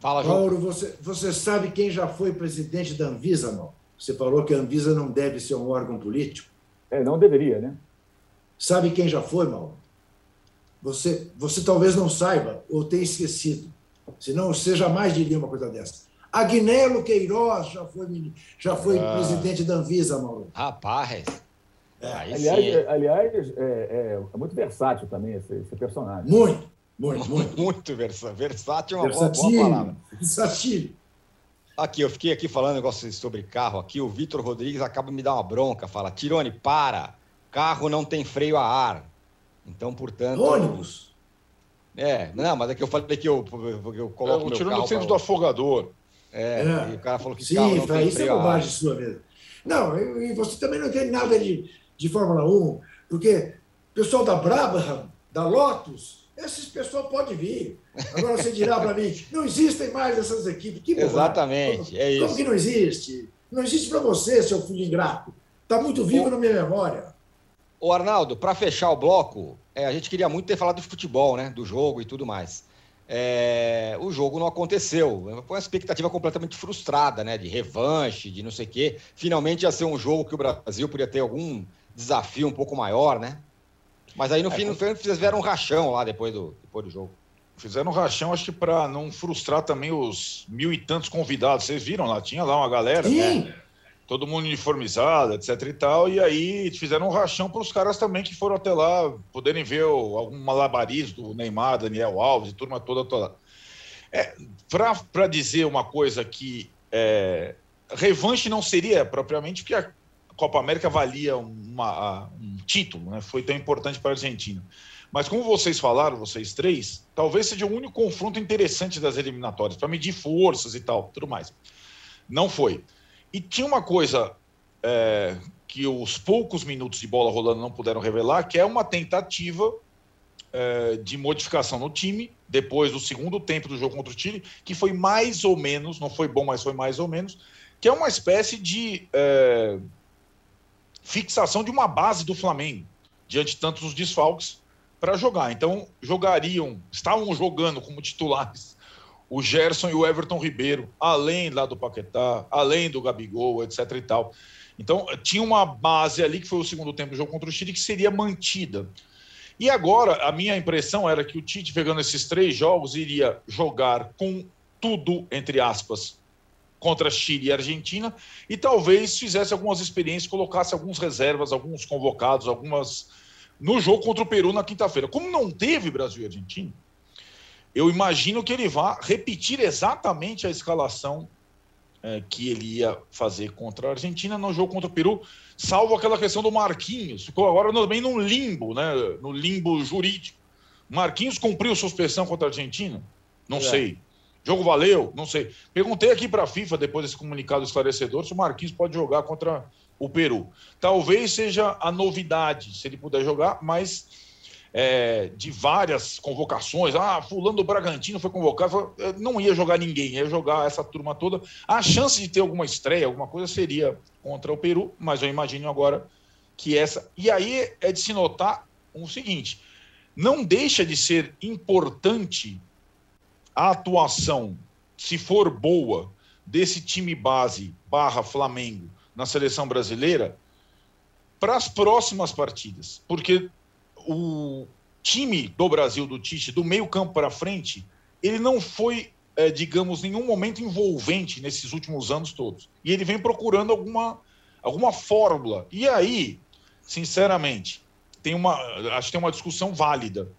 Fala, João. Mauro, você, você sabe quem já foi presidente da Anvisa, não? Você falou que a Anvisa não deve ser um órgão político. É, não deveria, né? Sabe quem já foi, Mauro? Você, você talvez não saiba ou tenha esquecido, senão você jamais diria uma coisa dessa. Agnello Queiroz já foi, já foi ah. presidente da Anvisa, Mauro. Rapaz. É. Aliás, aliás é, é, é, muito versátil também esse, esse personagem. Muito, muito, muito. muito versátil. Versátil é uma boa, boa palavra. Versátil. Aqui, eu fiquei aqui falando um negócio sobre carro aqui. O Vitor Rodrigues acaba de me dar uma bronca. Fala, Tirone, para. Carro não tem freio a ar. Então, portanto. Ônibus. É, não, mas é que eu falei que eu, eu coloco. Eu tirando do centro do afogador. É, é, e o cara falou que Sim, carro não tem isso é bobagem sua mesmo. Não, e você também não tem nada de, de Fórmula 1, porque o pessoal da Brabham, da Lotus, esses pessoal pode vir. Agora você dirá para mim, não existem mais essas equipes. Que Exatamente, é isso. Como que não existe? Não existe para você, seu filho ingrato. Está muito vivo o... na minha memória. O Arnaldo, para fechar o bloco, é, a gente queria muito ter falado de futebol, né? Do jogo e tudo mais. É, o jogo não aconteceu. Foi uma expectativa completamente frustrada, né? De revanche, de não sei o quê. Finalmente ia ser um jogo que o Brasil podia ter algum desafio um pouco maior, né? Mas aí no é, fim, no fim fizeram um rachão lá depois do, depois do jogo. Fizeram um rachão, acho que para não frustrar também os mil e tantos convidados. Vocês viram lá? Tinha lá uma galera. Sim. Né? Todo mundo uniformizado, etc e tal, e aí fizeram um rachão para os caras também que foram até lá poderem ver algum malabarismo do Neymar, Daniel Alves turma toda toda. É, para dizer uma coisa que é, revanche não seria propriamente porque a Copa América valia uma, um título, né? foi tão importante para a Argentina. Mas como vocês falaram, vocês três, talvez seja o único confronto interessante das eliminatórias, para medir forças e tal, tudo mais. Não foi. E tinha uma coisa é, que os poucos minutos de bola rolando não puderam revelar, que é uma tentativa é, de modificação no time, depois do segundo tempo do jogo contra o Chile, que foi mais ou menos, não foi bom, mas foi mais ou menos, que é uma espécie de é, fixação de uma base do Flamengo, diante de tantos desfalques, para jogar. Então, jogariam, estavam jogando como titulares o Gerson e o Everton Ribeiro, além lá do Paquetá, além do Gabigol, etc e tal. Então, tinha uma base ali, que foi o segundo tempo do jogo contra o Chile, que seria mantida. E agora, a minha impressão era que o Tite, pegando esses três jogos, iria jogar com tudo, entre aspas, contra Chile e Argentina, e talvez fizesse algumas experiências, colocasse alguns reservas, alguns convocados, algumas. no jogo contra o Peru na quinta-feira. Como não teve Brasil e Argentina, eu imagino que ele vá repetir exatamente a escalação é, que ele ia fazer contra a Argentina no jogo contra o Peru, salvo aquela questão do Marquinhos. Ficou agora também no limbo, né? No limbo jurídico. Marquinhos cumpriu suspensão contra a Argentina? Não é. sei. Jogo valeu? Não sei. Perguntei aqui para a FIFA, depois desse comunicado esclarecedor, se o Marquinhos pode jogar contra o Peru. Talvez seja a novidade, se ele puder jogar, mas é, de várias convocações. Ah, fulano do Bragantino foi convocado. Não ia jogar ninguém, ia jogar essa turma toda. A chance de ter alguma estreia, alguma coisa, seria contra o Peru, mas eu imagino agora que essa. E aí é de se notar o seguinte: não deixa de ser importante a atuação, se for boa, desse time base barra Flamengo na seleção brasileira para as próximas partidas. Porque o time do Brasil, do Tite, do meio campo para frente, ele não foi, é, digamos, nenhum momento envolvente nesses últimos anos todos. E ele vem procurando alguma, alguma fórmula. E aí, sinceramente, tem uma, acho que tem uma discussão válida.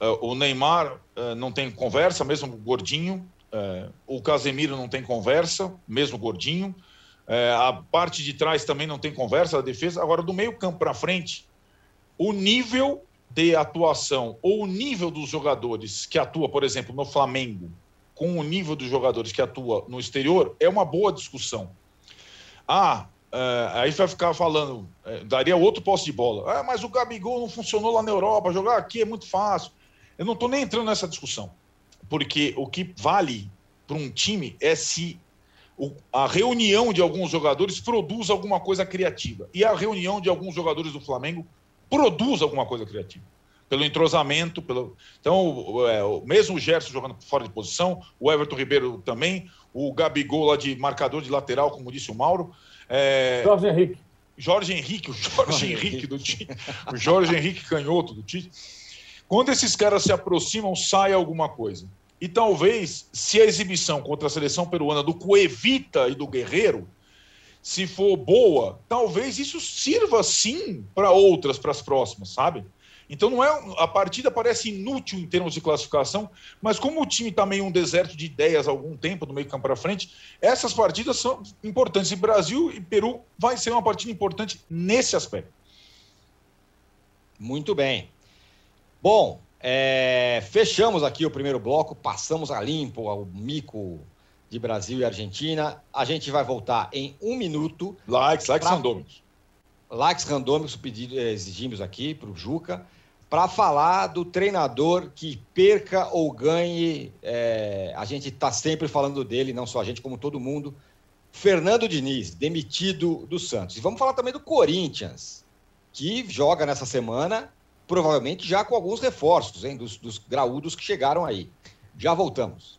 Uh, o Neymar uh, não tem conversa, mesmo gordinho. O Casemiro não tem conversa, mesmo gordinho. a parte de trás também não tem conversa, a defesa. Agora, do meio campo para frente, o nível de atuação ou o nível dos jogadores que atua, por exemplo, no Flamengo, com o nível dos jogadores que atua no exterior, é uma boa discussão. Ah, é, aí vai ficar falando, é, daria outro posse de bola. Ah, mas o Gabigol não funcionou lá na Europa, jogar aqui é muito fácil. Eu não estou nem entrando nessa discussão, porque o que vale para um time é se o, a reunião de alguns jogadores produz alguma coisa criativa. E a reunião de alguns jogadores do Flamengo produz alguma coisa criativa. Pelo entrosamento, pelo. Então, o, é, mesmo o Gerson jogando fora de posição, o Everton Ribeiro também, o Gabigol lá de marcador de lateral, como disse o Mauro. É... Jorge Henrique. Jorge Henrique, o Jorge Henrique do Tite. O Jorge Henrique canhoto do Tite. Quando esses caras se aproximam, sai alguma coisa. E talvez, se a exibição contra a seleção peruana do Cuevita e do Guerreiro se for boa, talvez isso sirva sim para outras, para as próximas, sabe? Então não é a partida parece inútil em termos de classificação, mas como o time está meio um deserto de ideias há algum tempo do meio campo para frente, essas partidas são importantes. E Brasil e Peru vai ser uma partida importante nesse aspecto. Muito bem. Bom, É, fechamos aqui o primeiro bloco, passamos a limpo o mico de Brasil e Argentina. A gente vai voltar em um minuto. Likes, likes pra... randômicos. Likes randômicos pedido, exigimos aqui para o Juca, para falar do treinador que perca ou ganhe. É, a gente está sempre falando dele, não só a gente, como todo mundo. Fernando Diniz, demitido do Santos. E vamos falar também do Corinthians, que joga nessa semana provavelmente já com alguns reforços, hein, dos, dos graúdos que chegaram aí. Já voltamos.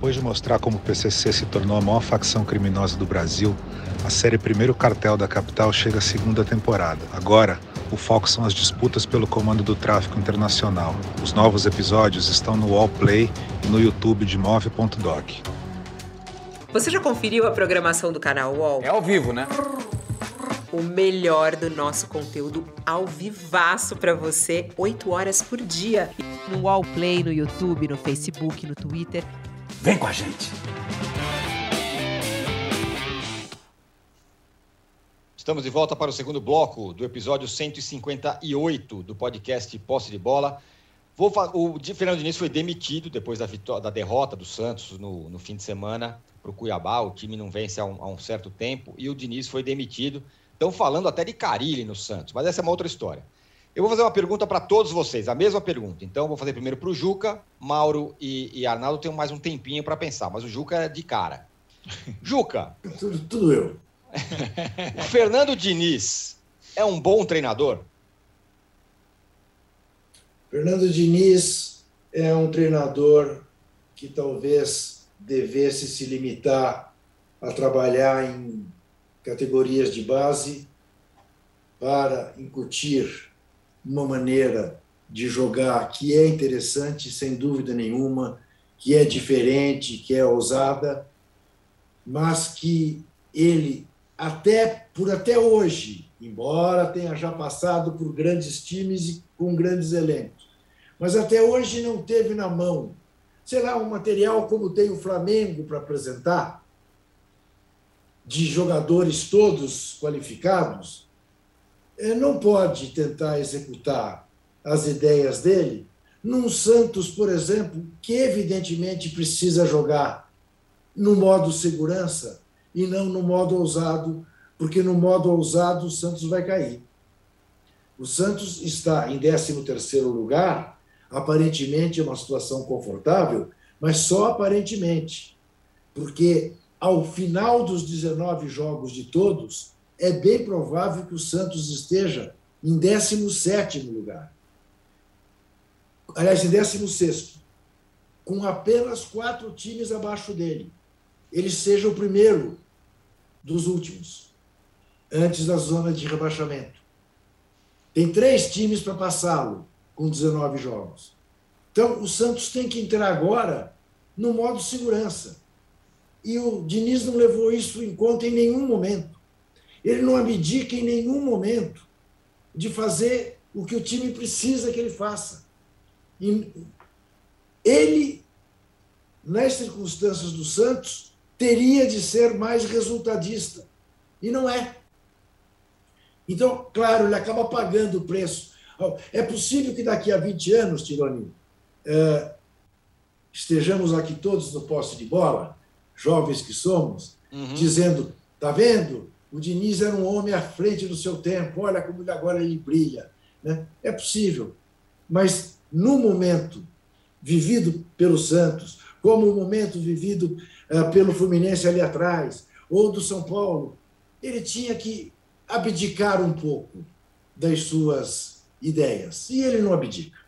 Depois de mostrar como o PCC se tornou a maior facção criminosa do Brasil, a série Primeiro Cartel da Capital chega à segunda temporada. Agora, o foco são as disputas pelo comando do tráfico internacional. Os novos episódios estão no Wallplay e no YouTube de Move.doc. Você já conferiu a programação do canal UOL? É ao vivo, né? O melhor do nosso conteúdo ao vivaço para você, 8 horas por dia. No UOL Play, no YouTube, no Facebook, no Twitter. Vem com a gente! Estamos de volta para o segundo bloco do episódio 158 do podcast Posse de Bola. Vou, o Fernando Diniz foi demitido depois da, vitória, da derrota do Santos no, no fim de semana para o Cuiabá. O time não vence há um, há um, certo tempo e o Diniz foi demitido. Estão falando até de Carilli no Santos, mas essa é uma outra história. Eu vou fazer uma pergunta para todos vocês, a mesma pergunta. Então, vou fazer primeiro para o Juca, Mauro e, e Arnaldo tem mais um tempinho para pensar, mas o Juca é de cara. Juca. tudo, tudo eu. o Fernando Diniz é um bom treinador? Fernando Diniz é um treinador que talvez devesse se limitar a trabalhar em categorias de base para incutir uma maneira de jogar que é interessante, sem dúvida nenhuma, que é diferente, que é ousada, mas que ele até por até hoje, embora tenha já passado por grandes times e com grandes elencos, mas até hoje não teve na mão sei lá, um material como tem o Flamengo para apresentar, de jogadores todos qualificados, não pode tentar executar as ideias dele num Santos, por exemplo, que evidentemente precisa jogar no modo segurança e não no modo ousado, porque no modo ousado o Santos vai cair. O Santos está em 13º lugar aparentemente é uma situação confortável, mas só aparentemente, porque ao final dos 19 jogos de todos, é bem provável que o Santos esteja em 17 lugar. Aliás, em 16, com apenas quatro times abaixo dele. Ele seja o primeiro dos últimos, antes da zona de rebaixamento. Tem três times para passá-lo com 19 jogos. Então, o Santos tem que entrar agora no modo segurança. E o Diniz não levou isso em conta em nenhum momento. Ele não abdica em nenhum momento de fazer o que o time precisa que ele faça. E ele, nas circunstâncias do Santos, teria de ser mais resultadista. E não é. Então, claro, ele acaba pagando o preço é possível que daqui a 20 anos, Tironi, é, estejamos aqui todos no poste de bola, jovens que somos, uhum. dizendo: tá vendo? O Diniz era um homem à frente do seu tempo, olha como agora ele brilha. Né? É possível. Mas no momento vivido pelo Santos, como o momento vivido uh, pelo Fluminense ali atrás, ou do São Paulo, ele tinha que abdicar um pouco das suas ideias. E ele não abdica.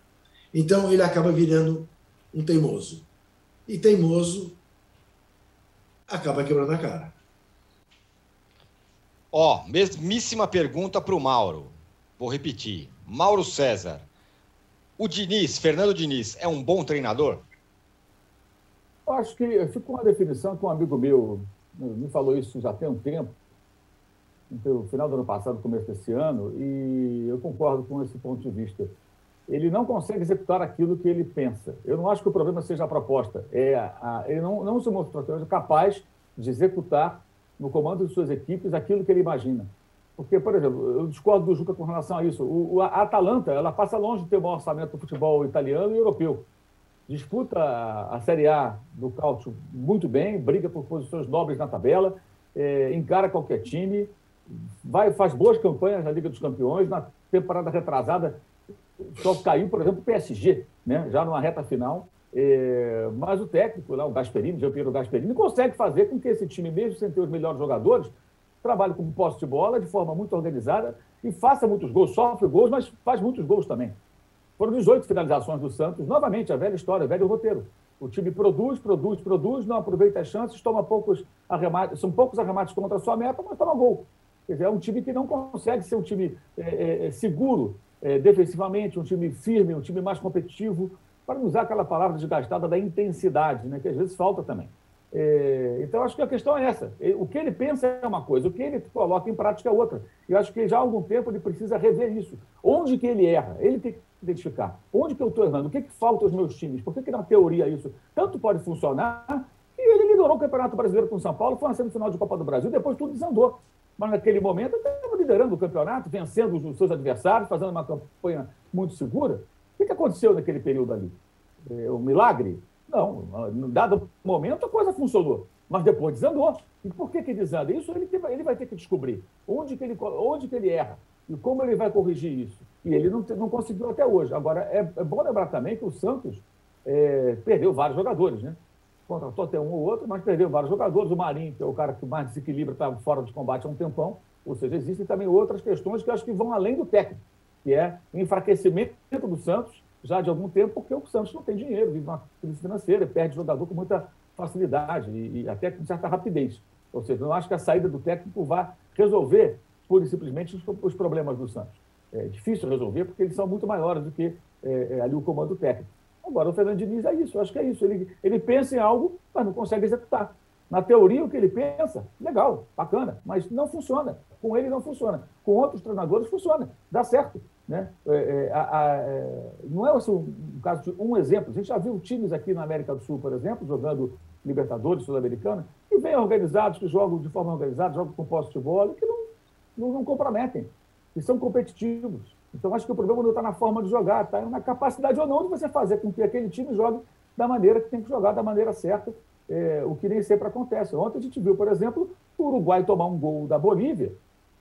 Então ele acaba virando um teimoso. E teimoso acaba quebrando a cara. Ó, mesmíssima pergunta para o Mauro. Vou repetir. Mauro César. O Diniz, Fernando Diniz, é um bom treinador? Eu acho que ficou uma definição que um amigo meu me falou isso já tem um tempo, no final do ano passado, começo desse ano, e eu concordo com esse ponto de vista. Ele não consegue executar aquilo que ele pensa. Eu não acho que o problema seja a proposta. É a, ele não, não se mostrou capaz de executar no comando de suas equipes aquilo que ele imagina. Porque, por exemplo, eu discordo do Juca com relação a isso. O, a Atalanta ela passa longe de ter maior orçamento do futebol italiano e europeu. Disputa a, Série A do Cálcio muito bem, briga por posições nobres na tabela, é, encara qualquer time, vai, faz boas campanhas na Liga dos Campeões. Na temporada retrasada, só caiu, por exemplo, o PSG, né? já numa reta final. É, mas o técnico, lá, o Gasperini, Jean Piero Gasperini, consegue fazer com que esse time, mesmo sem ter os melhores jogadores, trabalhe com posse de bola de forma muito organizada e faça muitos gols, sofre gols, mas faz muitos gols também. Foram 18 finalizações do Santos, novamente, a velha história, o velho roteiro. O time produz, produz, produz, não aproveita as chances, toma poucos arremates, são poucos arremates contra a sua meta, mas toma gol. Quer dizer, é um time que não consegue ser um time é, é, é, seguro é, defensivamente, um time firme, um time mais competitivo, para não usar aquela palavra desgastada da intensidade, né, que às vezes falta também. É, então, acho que a questão é essa. O que ele pensa é uma coisa, o que ele coloca em prática é outra. E acho que já há algum tempo ele precisa rever isso. Onde que ele erra? Ele tem que identificar. Onde que eu estou errando? O que, que falta aos meus times? Por que, que na teoria isso tanto pode funcionar? E ele liderou o Campeonato Brasileiro com o São Paulo, foi uma semifinal de Copa do Brasil, depois tudo desandou. Mas naquele momento ele estava liderando o campeonato, vencendo os seus adversários, fazendo uma campanha muito segura. O que, aconteceu naquele período ali? É, um milagre? Não, em dado momento a coisa funcionou, mas depois desandou. E por que, que desanda? Isso ele, ele vai ter que descobrir onde que ele, onde que ele erra e como ele vai corrigir isso. E ele não, não conseguiu até hoje. Agora, é, é bom lembrar também que o Santos é, perdeu vários jogadores, né? Contratou até um ou outro, mas perdeu vários jogadores. O Marinho, que é o cara que mais desequilibra, está fora de combate há um tempão. Ou seja, existem também outras questões que eu acho que vão além do técnico, que é o enfraquecimento do Santos já de algum tempo, porque o Santos não tem dinheiro, vive uma crise financeira, perde jogador com muita facilidade e, e até com certa rapidez. Ou seja, não acho que a saída do técnico vá resolver pura e simplesmente os, os problemas do Santos. É difícil resolver porque eles são muito maiores do que é, é, ali o comando técnico. Agora, o Fernando Diniz é isso, eu acho que é isso. Ele, ele pensa em algo, mas não consegue executar. Na teoria, o que ele pensa, legal, bacana, mas não funciona. Com ele não funciona. Com outros treinadores funciona, dá certo. Né? É, é, a, a, é, não é um caso de um exemplo. A gente já viu times aqui na América do Sul, por exemplo, jogando Libertadores, Sul-Americana, que vêm organizados, que jogam de forma organizada, jogam com posse de bola, que não, não, não comprometem, que são competitivos. Então, acho que o problema não está na forma de jogar, está na capacidade ou não de você fazer com que aquele time jogue da maneira que tem que jogar, da maneira certa, é, o que nem sempre acontece. Ontem a gente viu, por exemplo, o Uruguai tomar um gol da Bolívia,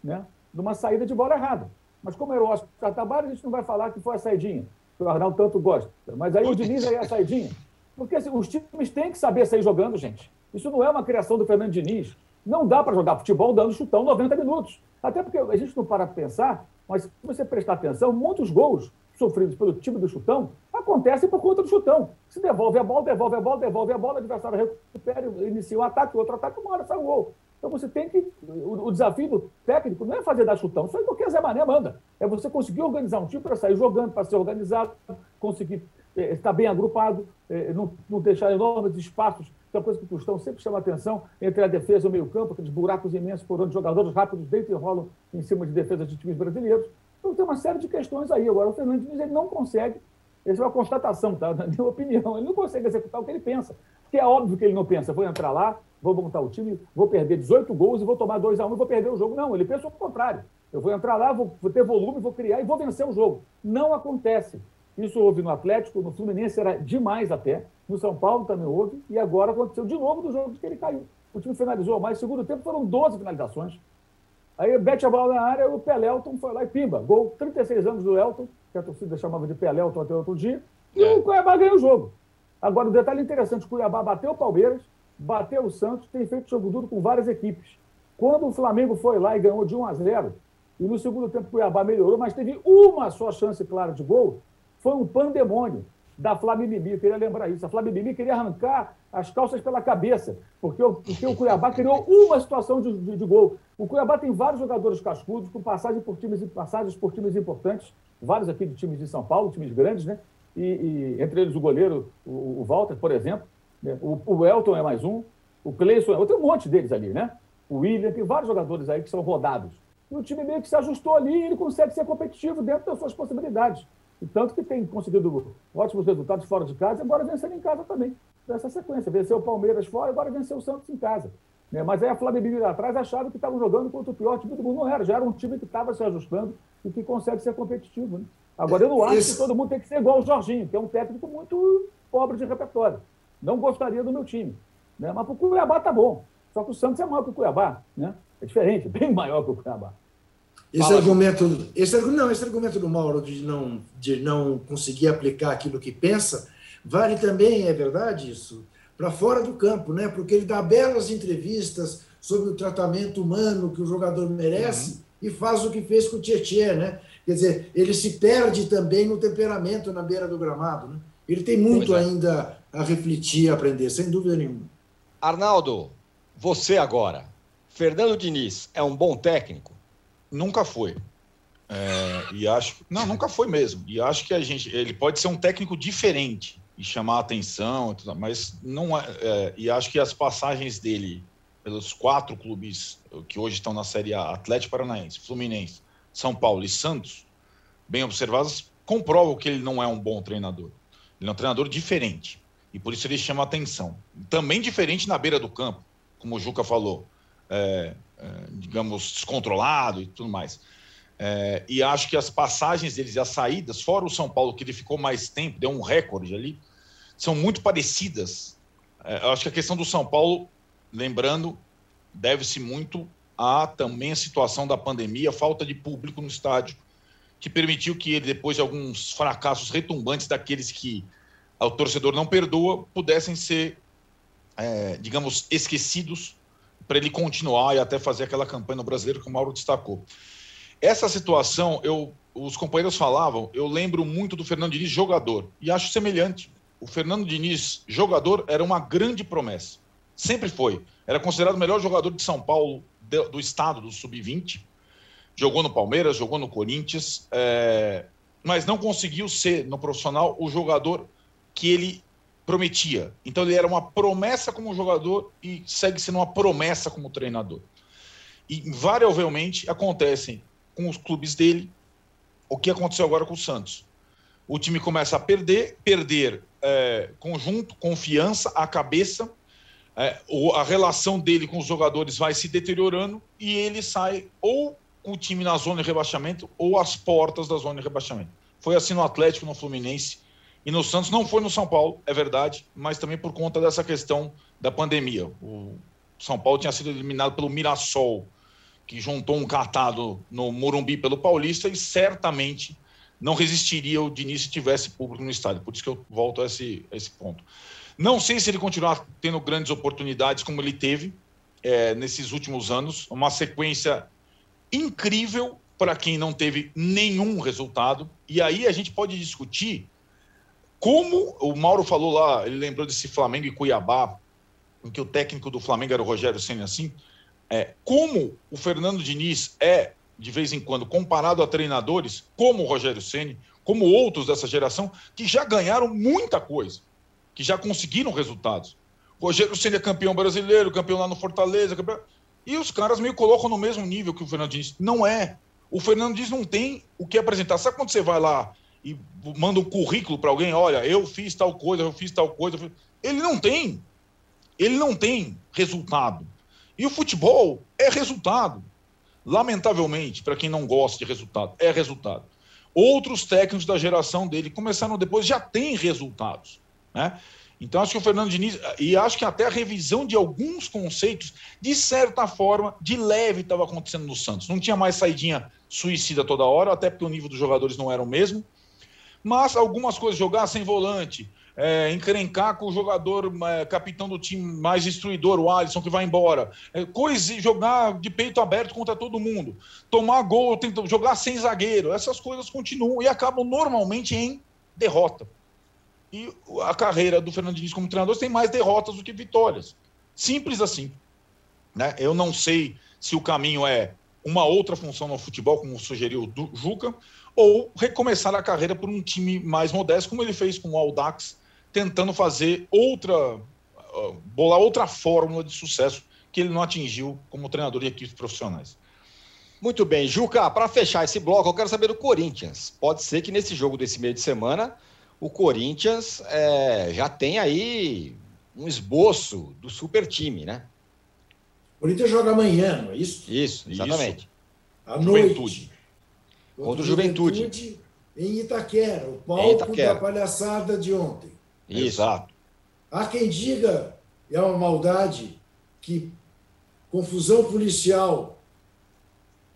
né, numa saída de bola errada. Mas como era o Oscar Tabara, a gente não vai falar que foi a saidinha, que o Arnaldo tanto gosta. Mas aí o Diniz aí é a saidinha. Porque assim, os times têm que saber sair jogando, gente. Isso não é uma criação do Fernando Diniz. Não dá para jogar futebol dando chutão 90 minutos. Até porque a gente não para pensar, mas se você prestar atenção, muitos gols sofridos pelo time do chutão acontecem por conta do chutão. Se devolve a bola, devolve a bola, devolve a bola, o adversário recupera, inicia um ataque, outro ataque, uma hora sai o gol. Então você tem que. O, o, desafio do técnico não é fazer dar chutão, isso aí qualquer Zé Mané manda. É você conseguir organizar um time para sair jogando, para ser organizado, conseguir é, estar bem agrupado, é, não, não, deixar enormes espaços, que é uma coisa que o Tostão sempre chama atenção, entre a defesa e o meio-campo, aqueles buracos imensos por onde jogadores rápidos deitam e rolam em cima de defesas de times brasileiros. Então tem uma série de questões aí. Agora, o Fernando Diniz ele não consegue, essa é uma constatação, tá? na minha opinião, ele não consegue executar o que ele pensa. Porque é óbvio que ele não pensa, vou entrar lá, vou montar o time, vou perder 18 gols e vou tomar 2 a 1 e vou perder o jogo. Não, ele pensa o contrário. Eu vou entrar lá, vou, ter volume, vou criar e vou vencer o jogo. Não acontece. Isso houve no Atlético, no Fluminense era demais até, no São Paulo também houve, e agora aconteceu de novo no jogo que ele caiu. O time finalizou mais, segundo tempo foram 12 finalizações. Aí bete a bola na área, o Pelelton foi lá e pimba. Gol, 36 anos do Elton, que a torcida chamava de Pelelton até outro dia, e é. o Cuiabá ganhou o jogo. Agora, o um detalhe interessante, o Cuiabá bateu o Palmeiras, bateu o Santos, tem feito jogo duro com várias equipes. Quando o Flamengo foi lá e ganhou de 1 a 0, e no segundo tempo o Cuiabá melhorou, mas teve uma só chance clara de gol, foi um pandemônio. da Flamimimi. Eu queria lembrar isso. A Flamimimi queria arrancar as calças pela cabeça, porque o, porque o Cuiabá criou uma situação de, de, de, gol. O Cuiabá tem vários jogadores cascudos, com passagem por times, passagens por times importantes, vários aqui de times de São Paulo, times grandes, né? E, e entre eles o goleiro, o, o Walter, por exemplo. Né? O, Elton é mais um, o Cleison é outro, tem um monte deles ali, né? O William, tem vários jogadores aí que são rodados. E o time meio que se ajustou ali e ele consegue ser competitivo dentro das suas possibilidades. E tanto que tem conseguido ótimos resultados fora de casa, agora vencendo em casa também. Dessa sequência. Venceu o Palmeiras fora, agora venceu o Santos em casa. Né? Mas aí a Flamengo lá atrás achava que estavam jogando contra o pior time do mundo. Não era, já era um time que estava se ajustando e que consegue ser competitivo. Né? Agora, eu não acho Esse... que todo mundo tem que ser igual o Jorginho, que é um técnico muito pobre de repertório. Não gostaria do meu time. Né? Mas para o Cuiabá tá bom. Só que o Santos é maior que o Cuiabá. Né? É diferente, bem maior que o Cuiabá. Esse Fala, argumento, esse, não, esse argumento do Mauro de não, de não conseguir aplicar aquilo que pensa, vale também, é verdade isso, para fora do campo, né? Porque ele dá belas entrevistas sobre o tratamento humano que o jogador merece uhum. e faz o que fez com o Tietchan, né? Quer dizer, ele se perde também no temperamento na beira do gramado, né? Ele tem muito é. ainda a refletir e aprender, sem dúvida nenhuma. Arnaldo, você agora. Fernando Diniz é um bom técnico? Nunca foi. É, e acho. Não, nunca foi mesmo. E acho que a gente. Ele pode ser um técnico diferente e chamar a atenção, mas não é, é, E acho que as passagens dele pelos quatro clubes que hoje estão na Série A, Atlético Paranaense, Fluminense, São Paulo e Santos, bem observadas, comprovam que ele não é um bom treinador. Ele é um treinador diferente. E por isso ele chama atenção. Também diferente na beira do campo, como o Juca falou. É, é, digamos, descontrolado e tudo mais. É, e acho que as passagens deles e as saídas, fora o São Paulo, que ele ficou mais tempo, deu um recorde ali, são muito parecidas. É, eu acho que a questão do São Paulo, lembrando, deve-se muito a também a situação da pandemia, a falta de público no estádio, que permitiu que ele, depois de alguns fracassos retumbantes daqueles que o torcedor não perdoa, pudessem ser, é, digamos, esquecidos para ele continuar e até fazer aquela campanha no brasileiro que o Mauro destacou. Essa situação, eu, os companheiros falavam, eu lembro muito do Fernando Diniz jogador e acho semelhante. O Fernando Diniz jogador era uma grande promessa, sempre foi. Era considerado o melhor jogador de São Paulo do, do estado do sub-20. Jogou no Palmeiras, jogou no Corinthians, é, mas não conseguiu ser no profissional o jogador que ele prometia. Então ele era uma promessa como jogador e segue sendo uma promessa como treinador. E invariavelmente acontecem com os clubes dele o que aconteceu agora com o Santos. O time começa a perder, perder é, conjunto, confiança, a cabeça, é, a relação dele com os jogadores vai se deteriorando e ele sai ou com o time na zona de rebaixamento ou às portas da zona de rebaixamento. Foi assim no Atlético, no Fluminense e no Santos não foi no São Paulo, é verdade, mas também por conta dessa questão da pandemia. O São Paulo tinha sido eliminado pelo Mirassol, que juntou um catado no Morumbi pelo Paulista e certamente não resistiria o Diniz se tivesse público no estádio. Por isso que eu volto a esse, a esse ponto. Não sei se ele continuar tendo grandes oportunidades como ele teve é, nesses últimos anos, uma sequência incrível para quem não teve nenhum resultado. E aí a gente pode discutir como o Mauro falou lá, ele lembrou desse Flamengo e Cuiabá, em que o técnico do Flamengo era o Rogério Senna assim, é, como o Fernando Diniz é, de vez em quando, comparado a treinadores como o Rogério Senna, como outros dessa geração, que já ganharam muita coisa, que já conseguiram resultados. O Rogério Senna é campeão brasileiro, campeão lá no Fortaleza, campeão... e os caras meio colocam no mesmo nível que o Fernando Diniz. Não é. O Fernando Diniz não tem o que apresentar. Sabe quando você vai lá e manda um currículo para alguém, olha, eu fiz tal coisa, eu fiz tal coisa. Ele não tem. Ele não tem resultado. E o futebol é resultado. Lamentavelmente, para quem não gosta de resultado, é resultado. Outros técnicos da geração dele começaram depois, já têm resultados. Né? Então, acho que o Fernando Diniz, e acho que até a revisão de alguns conceitos, de certa forma, de leve estava acontecendo no Santos. Não tinha mais saidinha suicida toda hora, até porque o nível dos jogadores não era o mesmo. Mas algumas coisas, jogar sem volante, é, encrencar com o jogador é, capitão do time mais instruidor, o Alisson, que vai embora. É, coisa, jogar de peito aberto contra todo mundo. Tomar gol, tentar, jogar sem zagueiro. Essas coisas continuam e acabam normalmente em derrota. E a carreira do Fernando Diniz como treinador tem mais derrotas do que vitórias. Simples assim. Né? Eu não sei se o caminho é uma outra função no futebol, como sugeriu o Juca, ou recomeçar a carreira por um time mais modesto, como ele fez com o Aldax, tentando fazer outra, bolar outra fórmula de sucesso que ele não atingiu como treinador de equipes profissionais. Muito bem, Juca, para fechar esse bloco, eu quero saber do Corinthians. Pode ser que nesse jogo desse meio de semana o Corinthians é, já tem aí um esboço do super time, né? O Corinthians joga amanhã, não é isso? Isso, exatamente. Isso. À noite. Contra o Juventude. Juventude. Em Itaquera, o palco Itaquera. da palhaçada de ontem. Exato. Há quem diga, é uma maldade, que confusão policial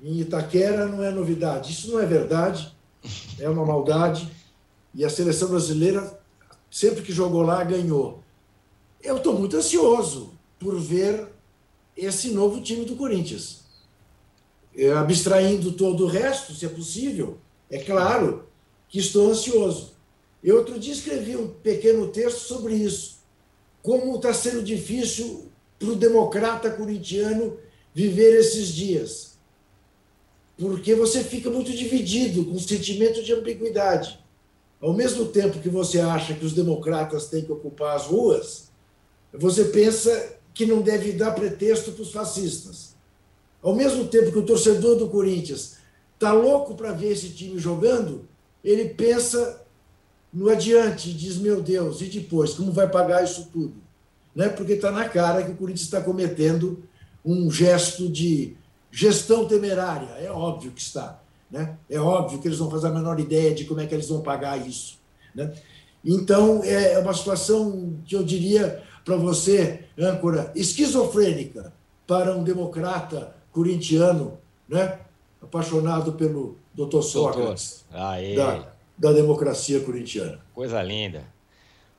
em Itaquera não é novidade. Isso não é verdade, é uma maldade. E a seleção brasileira, sempre que jogou lá, ganhou. Eu estou muito ansioso por ver esse novo time do Corinthians. É, abstraindo todo o resto, se é possível, é claro que estou ansioso. Eu outro dia escrevi um pequeno texto sobre isso. Como está sendo difícil para o democrata corintiano viver esses dias. Porque você fica muito dividido, com um sentimento de ambiguidade. Ao mesmo tempo que você acha que os democratas têm que ocupar as ruas, você pensa que não deve dar pretexto para os fascistas. Ao mesmo tempo que o torcedor do Corinthians está louco para ver esse time jogando, ele pensa no adiante e diz: Meu Deus, e depois? Como vai pagar isso tudo? Né? Porque está na cara que o Corinthians está cometendo um gesto de gestão temerária. É óbvio que está. Né? É óbvio que eles não fazem a menor ideia de como é que eles vão pagar isso. Né? Então, é uma situação que eu diria para você, âncora, esquizofrênica para um democrata corintiano, né? apaixonado pelo doutor Sócrates, da, da democracia corintiana. Coisa linda.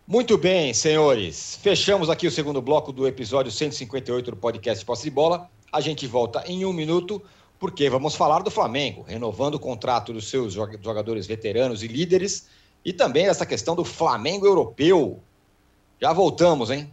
Muito bem, senhores. Fechamos aqui o segundo bloco do episódio 158 do podcast Posse de Bola. A gente volta em um minuto, porque vamos falar do Flamengo, renovando o contrato dos seus jogadores veteranos e líderes, e também essa questão do Flamengo europeu. Já voltamos, hein?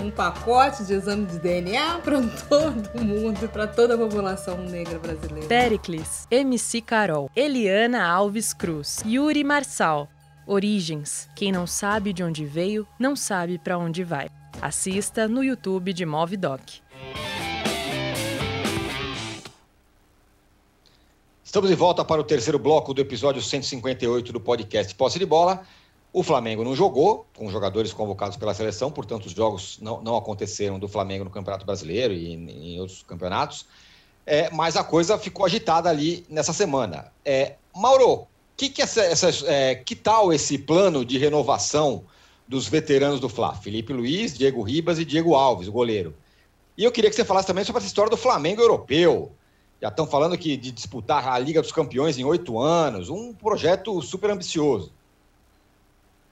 um pacote de exame de DNA para todo mundo, para toda a população negra brasileira. Pericles, MC Carol, Eliana Alves Cruz, Yuri Marçal. Origens. Quem não sabe de onde veio, não sabe para onde vai. Assista no YouTube de Movidoc. Estamos de volta para o terceiro bloco do episódio 158 do podcast Posse de Bola. O Flamengo não jogou, com jogadores convocados pela seleção, portanto, os jogos não, não aconteceram do Flamengo no Campeonato Brasileiro e em, em outros campeonatos. É, mas a coisa ficou agitada ali nessa semana. É, Mauro, que, que, essa, essa, é, que tal esse plano de renovação dos veteranos do Fla? Felipe Luiz, Diego Ribas e Diego Alves, o goleiro. E eu queria que você falasse também sobre essa história do Flamengo europeu. Já estão falando que de disputar a Liga dos Campeões em oito anos, um projeto super ambicioso.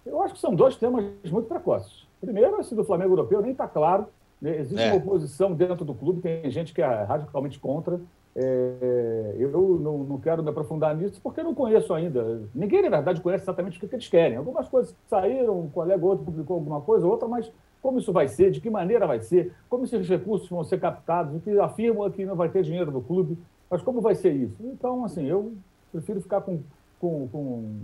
Eu acho que são dois temas muito precoces. Primeiro, esse do Flamengo europeu nem está claro. Né? Existe é. uma oposição dentro do clube, tem gente que é radicalmente contra. É, eu não, não, quero me aprofundar nisso porque eu não conheço ainda. Ninguém, na verdade, conhece exatamente o que, que eles querem. Algumas coisas saíram, um colega ou outro publicou alguma coisa, outra, mas como isso vai ser, de que maneira vai ser, como esses recursos vão ser captados, o que afirma que não vai ter dinheiro no clube, mas como vai ser isso? Então, assim, eu prefiro ficar com, com, com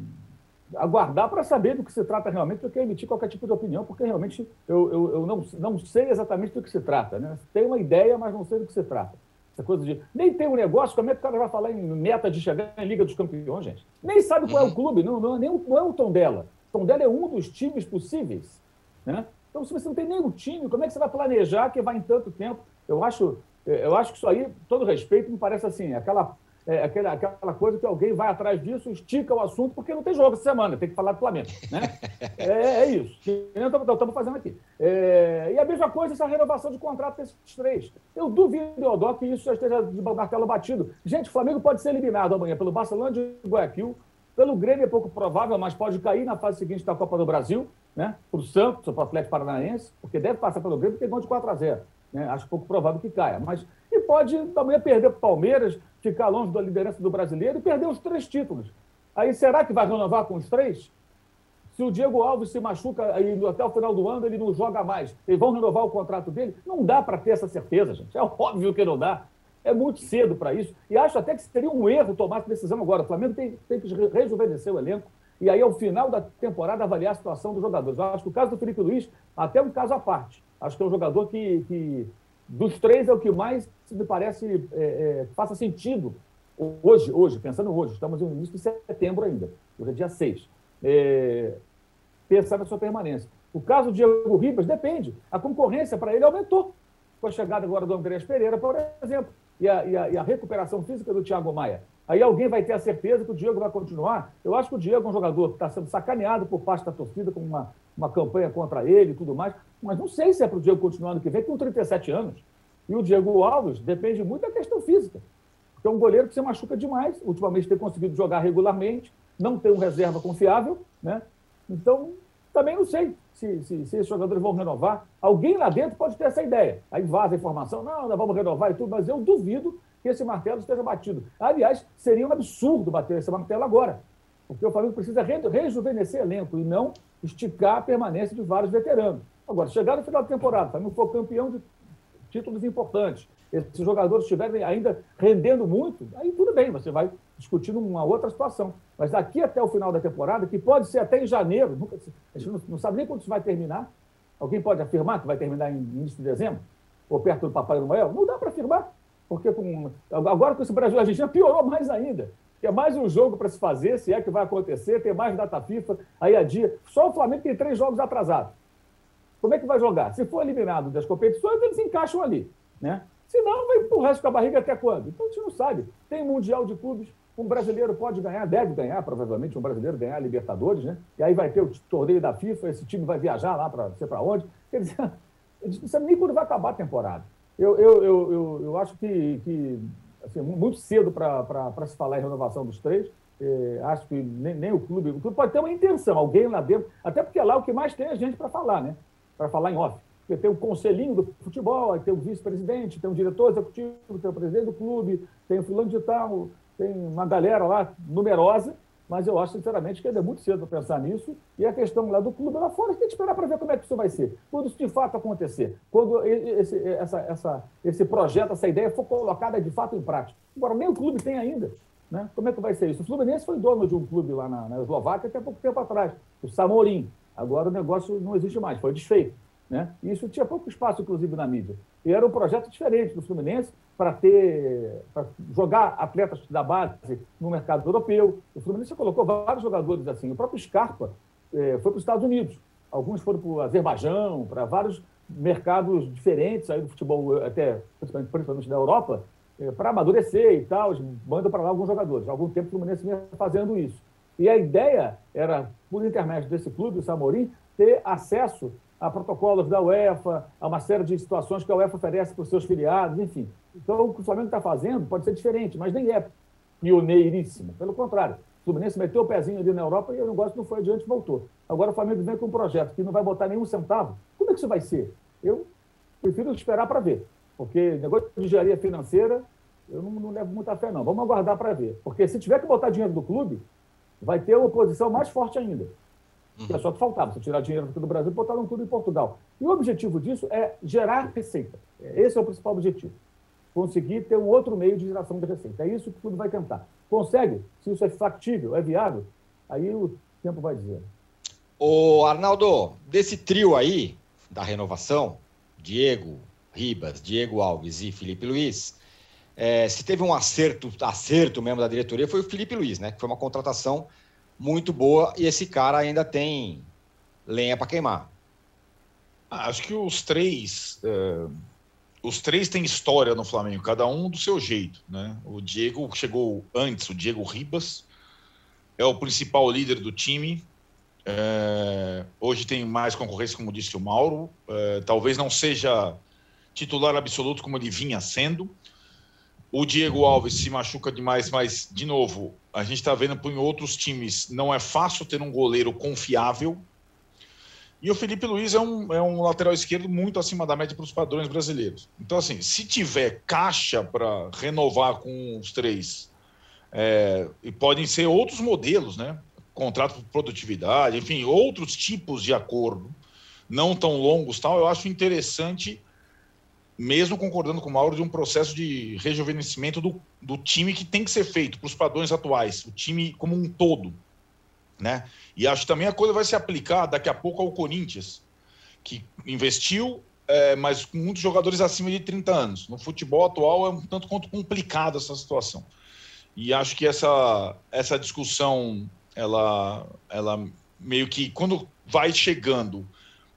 aguardar para saber do que se trata realmente do que emitir qualquer tipo de opinião, porque realmente eu, eu, eu, não, não sei exatamente do que se trata. Né? Tenho uma ideia, mas não sei do que se trata. Essa coisa de. Nem tem um negócio, como é que o cara vai falar em meta de chegar em Liga dos Campeões, gente? Nem sabe qual é o uhum. clube, não, não, é, nem, não é o tom dela. gestão dela é um dos times possíveis. Né? Então, se você não tem nenhum time, como é que você vai planejar que vai em tanto tempo? Eu acho, eu acho que isso aí, todo respeito, me parece assim, aquela, é, aquela, aquela coisa que alguém vai atrás disso, estica o assunto, porque não tem jogo essa semana, tem que falar do Flamengo. Né? é, é isso. Estamos fazendo aqui. É, e a mesma coisa essa renovação de contrato desses três. Eu duvido, Odó, que isso já esteja de martelo batido. Gente, o Flamengo pode ser eliminado amanhã pelo Barcelona de Guayaquil, pelo Grêmio é pouco provável, mas pode cair na fase seguinte da Copa do Brasil, né? Para o Santos, para o Atlético Paranaense, porque deve passar pelo Grêmio, porque ganhou de 4 a 0 né? Acho pouco provável que caia. Mas, e pode também perder para o Palmeiras, ficar longe da liderança do brasileiro e perder os três títulos. Aí será que vai renovar com os três? Se o Diego Alves se machuca e até o final do ano ele não joga mais, eles vão renovar o contrato dele? Não dá para ter essa certeza, gente. É óbvio que não dá. É muito cedo para isso. E acho até que seria um erro tomar essa decisão agora. O Flamengo tem, tem que rejuvenescer o elenco e aí, ao final da temporada, avaliar a situação dos jogadores. Eu acho que o caso do Felipe Luiz, até um caso à parte. Acho que é um jogador que, que dos três, é o que mais me parece é, é, faça sentido hoje, hoje, pensando hoje, estamos no início de setembro ainda, hoje é dia 6, é, pensar na sua permanência. O caso do Diego Ribas depende. A concorrência para ele aumentou com a chegada agora do Andrés Pereira, por exemplo e a, e a, e a recuperação física do Thiago Maia. Aí alguém vai ter a certeza que o Diego vai continuar. Eu acho que o Diego é um jogador que está sendo sacaneado por parte da torcida com uma, uma campanha contra ele e tudo mais, mas não sei se é para o Diego continuar ano que vem, com 37 anos. E o Diego Alves depende muito da questão física, porque é um goleiro que se machuca demais, ultimamente tem conseguido jogar regularmente, não tem um reserva confiável, né? Então, também não sei se, se, se, esses jogadores vão renovar. Alguém lá dentro pode ter essa ideia. Aí vaza a informação, não, nós vamos renovar e tudo, mas eu duvido que esse martelo esteja batido. Aliás, seria um absurdo bater esse martelo agora, porque o Flamengo precisa rejuvenescer elenco e não esticar a permanência de vários veteranos. Agora, chegar no final da temporada, o Flamengo for campeão de títulos importantes, esses jogadores estiverem ainda rendendo muito, aí tudo bem, você vai discutindo uma outra situação. Mas daqui até o final da temporada, que pode ser até em janeiro, nunca, a gente não, não sabe nem quando isso vai terminar. Alguém pode afirmar que vai terminar em início de dezembro? Ou perto do Papai Noel? Não dá para afirmar. Porque com, agora com esse Brasil Argentina piorou mais ainda. Tem mais um jogo para se fazer, se é que vai acontecer, tem mais data FIFA, aí a dia. Só o Flamengo tem três jogos atrasados. Como é que vai jogar? Se for eliminado das competições, eles encaixam ali. Né? Se não, vai o resto com a barriga até quando? Então a gente não sabe. Tem Mundial de Clubes, um brasileiro pode ganhar, deve ganhar, provavelmente, um brasileiro ganhar a Libertadores, né? E aí vai ter o torneio da FIFA, esse time vai viajar lá para sei para onde. Quer dizer, a gente não sabe nem quando vai acabar a temporada. Eu, eu, eu, eu, eu acho que, que assim, muito cedo para se falar em renovação dos três. É, acho que nem, nem, o clube. O clube pode ter uma intenção, alguém lá dentro, até porque lá o que mais tem é gente para falar, né? Para falar em off. Porque tem o conselhinho do futebol, tem o vice-presidente, tem o diretor executivo, tem o presidente do clube, tem o fulano de tal, tem uma galera lá numerosa, mas eu acho, sinceramente, que ainda é muito cedo para pensar nisso. E a questão lá do clube lá fora, tem que esperar para ver como é que isso vai ser. Quando isso de fato acontecer, quando esse, essa, essa, esse projeto, essa ideia for colocada de fato em prática. Agora, nem o clube tem ainda. Né? Como é que vai ser isso? O Fluminense foi dono de um clube lá na, na Eslováquia até pouco tempo atrás, o Samorim. Agora o negócio não existe mais, foi desfeito. Né? E isso tinha pouco espaço, inclusive, na mídia. E era um projeto diferente do Fluminense para ter para jogar atletas da base no mercado europeu. O Fluminense colocou vários jogadores assim. O próprio Scarpa eh, foi para os Estados Unidos. Alguns foram para o Azerbaijão, para vários mercados diferentes aí do futebol, até principalmente, principalmente da Europa, eh, para amadurecer e tal. Manda para lá alguns jogadores. Há algum tempo o Fluminense vinha fazendo isso. E a ideia era, por intermédio desse clube, o Samorim, ter acesso a protocolos da UEFA, a uma série de situações que a UEFA oferece para os seus filiados, enfim. Então, o que o Flamengo está fazendo pode ser diferente, mas nem é pioneiríssimo. Pelo contrário, o Fluminense meteu o pezinho ali na Europa e o negócio não foi adiante voltou. Agora o Flamengo vem com um projeto que não vai botar nenhum centavo. Como é que isso vai ser? Eu prefiro esperar para ver, porque negócio de engenharia financeira, eu não, não levo muita fé, não. Vamos aguardar para ver. Porque se tiver que botar dinheiro do clube, vai ter uma oposição mais forte ainda. Uhum. É só que faltava, você tirar dinheiro do Brasil e botar clube em Portugal. E o objetivo disso é gerar receita. Esse é o principal objetivo. Conseguir ter um outro meio de geração de receita. É isso que o clube vai tentar. Consegue? Se isso é factível, é viável, aí o tempo vai dizer. O Arnaldo, desse trio aí, da renovação, Diego Ribas, Diego Alves e Felipe Luiz, é, se teve um acerto, acerto mesmo da diretoria, foi o Felipe Luiz, né? Que foi uma contratação muito boa e esse cara ainda tem lenha para queimar. Ah, acho que os três, é, os três têm história no Flamengo, cada um do seu jeito, né? O Diego chegou antes, o Diego Ribas é o principal líder do time. É, hoje tem mais concorrência, como disse o Mauro. É, talvez não seja titular absoluto como ele vinha sendo. O Diego Alves se machuca demais, mas, de novo, a gente está vendo em outros times, não é fácil ter um goleiro confiável. E o Felipe Luiz é um, é um lateral esquerdo muito acima da média para os padrões brasileiros. Então, assim, se tiver caixa para renovar com os três, é, e podem ser outros modelos, né? Contrato por produtividade, enfim, outros tipos de acordo, não tão longos, tal. Eu acho interessante mesmo concordando com o Mauro, de um processo de rejuvenescimento do, do time que tem que ser feito para os padrões atuais, o time como um todo. Né? E acho que também a coisa vai se aplicar daqui a pouco ao Corinthians, que investiu, é, mas com muitos jogadores acima de 30 anos. No futebol atual é um tanto quanto complicada essa situação. E acho que essa, essa discussão, ela, ela meio que, quando vai chegando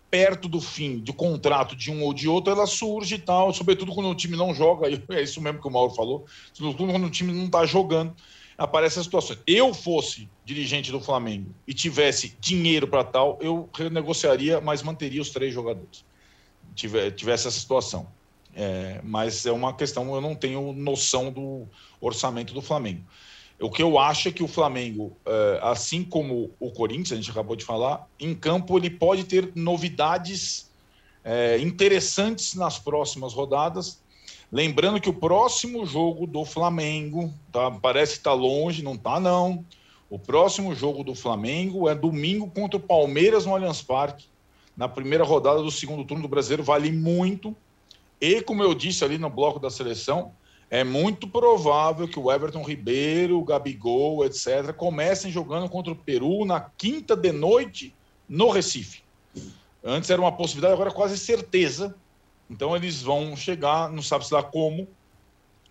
perto do fim do contrato de um ou de outro, ela surge e tal, sobretudo quando o time não joga, é isso mesmo que o Mauro falou, sobretudo quando o time não está jogando, aparece a situação. Eu fosse dirigente do Flamengo e tivesse dinheiro para tal, eu renegociaria, mas manteria os três jogadores. Tivesse essa situação. É, mas é uma questão, eu não tenho noção do orçamento do Flamengo. O que eu acho é que o Flamengo, é, assim como o Corinthians, a gente acabou de falar, em campo ele pode ter novidades é, interessantes nas próximas rodadas. Lembrando que o próximo jogo do Flamengo, tá, parece que está longe, não está não. O próximo jogo do Flamengo é domingo contra o Palmeiras no Allianz Parque, na primeira rodada do segundo turno do Brasileiro, vale muito. E como eu disse ali no bloco da seleção, é muito provável que o Everton Ribeiro, o Gabigol, etc., comecem jogando contra o Peru na quinta de noite no Recife. Antes era uma possibilidade, agora é quase certeza. Então eles vão chegar, não sabe se lá como,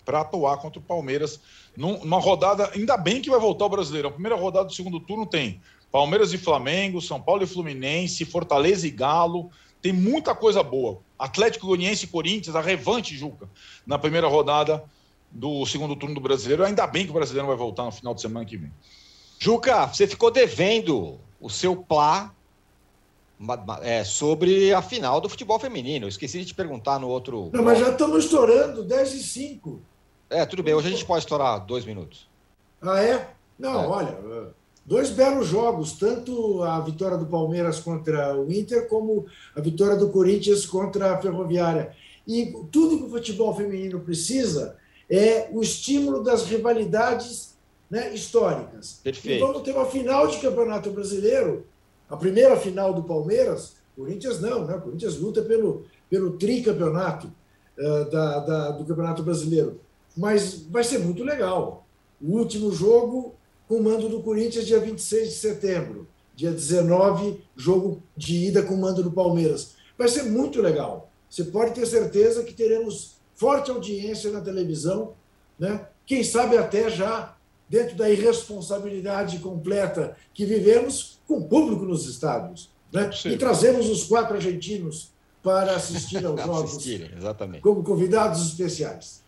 para atuar contra o Palmeiras numa rodada. Ainda bem que vai voltar o brasileiro. A primeira rodada do segundo turno tem Palmeiras e Flamengo, São Paulo e Fluminense, Fortaleza e Galo. Tem muita coisa boa. Atlético Goianiense e Corinthians, a revanche, Juca, na primeira rodada do segundo turno do brasileiro. Ainda bem que o brasileiro vai voltar no final de semana que vem. Juca, você ficou devendo o seu plá é, sobre a final do futebol feminino. Eu esqueci de te perguntar no outro. Não, mas já estamos estourando, 10 e 5. É, tudo bem. Hoje a gente pode estourar dois minutos. Ah, é? Não, é. olha, dois belos jogos, tanto a vitória do Palmeiras contra o Inter, como a vitória do Corinthians contra a Ferroviária. E tudo que o futebol feminino precisa é o estímulo das rivalidades né, históricas. Perfeito. E vamos ter uma final de campeonato brasileiro, a primeira final do Palmeiras, Corinthians não, né? O Corinthians luta pelo, pelo tricampeonato uh, da, da, do Campeonato Brasileiro. Mas vai ser muito legal. O último jogo com o mando do Corinthians, dia 26 de setembro. Dia 19, jogo de ida com o mando do Palmeiras. Vai ser muito legal. Você pode ter certeza que teremos forte audiência na televisão, né? quem sabe até já dentro da irresponsabilidade completa que vivemos com o público nos estádios. Né? E trazemos os quatro argentinos para assistir aos jogos exatamente. como convidados especiais.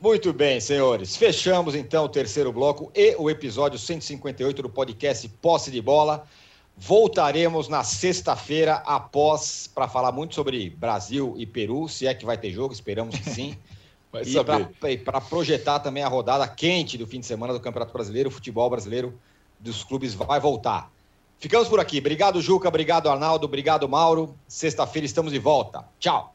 Muito bem, senhores. Fechamos então o terceiro bloco e o episódio 158 do podcast Posse de Bola. Voltaremos na sexta-feira após para falar muito sobre Brasil e Peru, se é que vai ter jogo, esperamos que sim. e para projetar também a rodada quente do fim de semana do Campeonato Brasileiro, o futebol brasileiro dos clubes vai voltar. Ficamos por aqui. Obrigado, Juca. Obrigado, Arnaldo. Obrigado, Mauro. Sexta-feira estamos de volta. Tchau.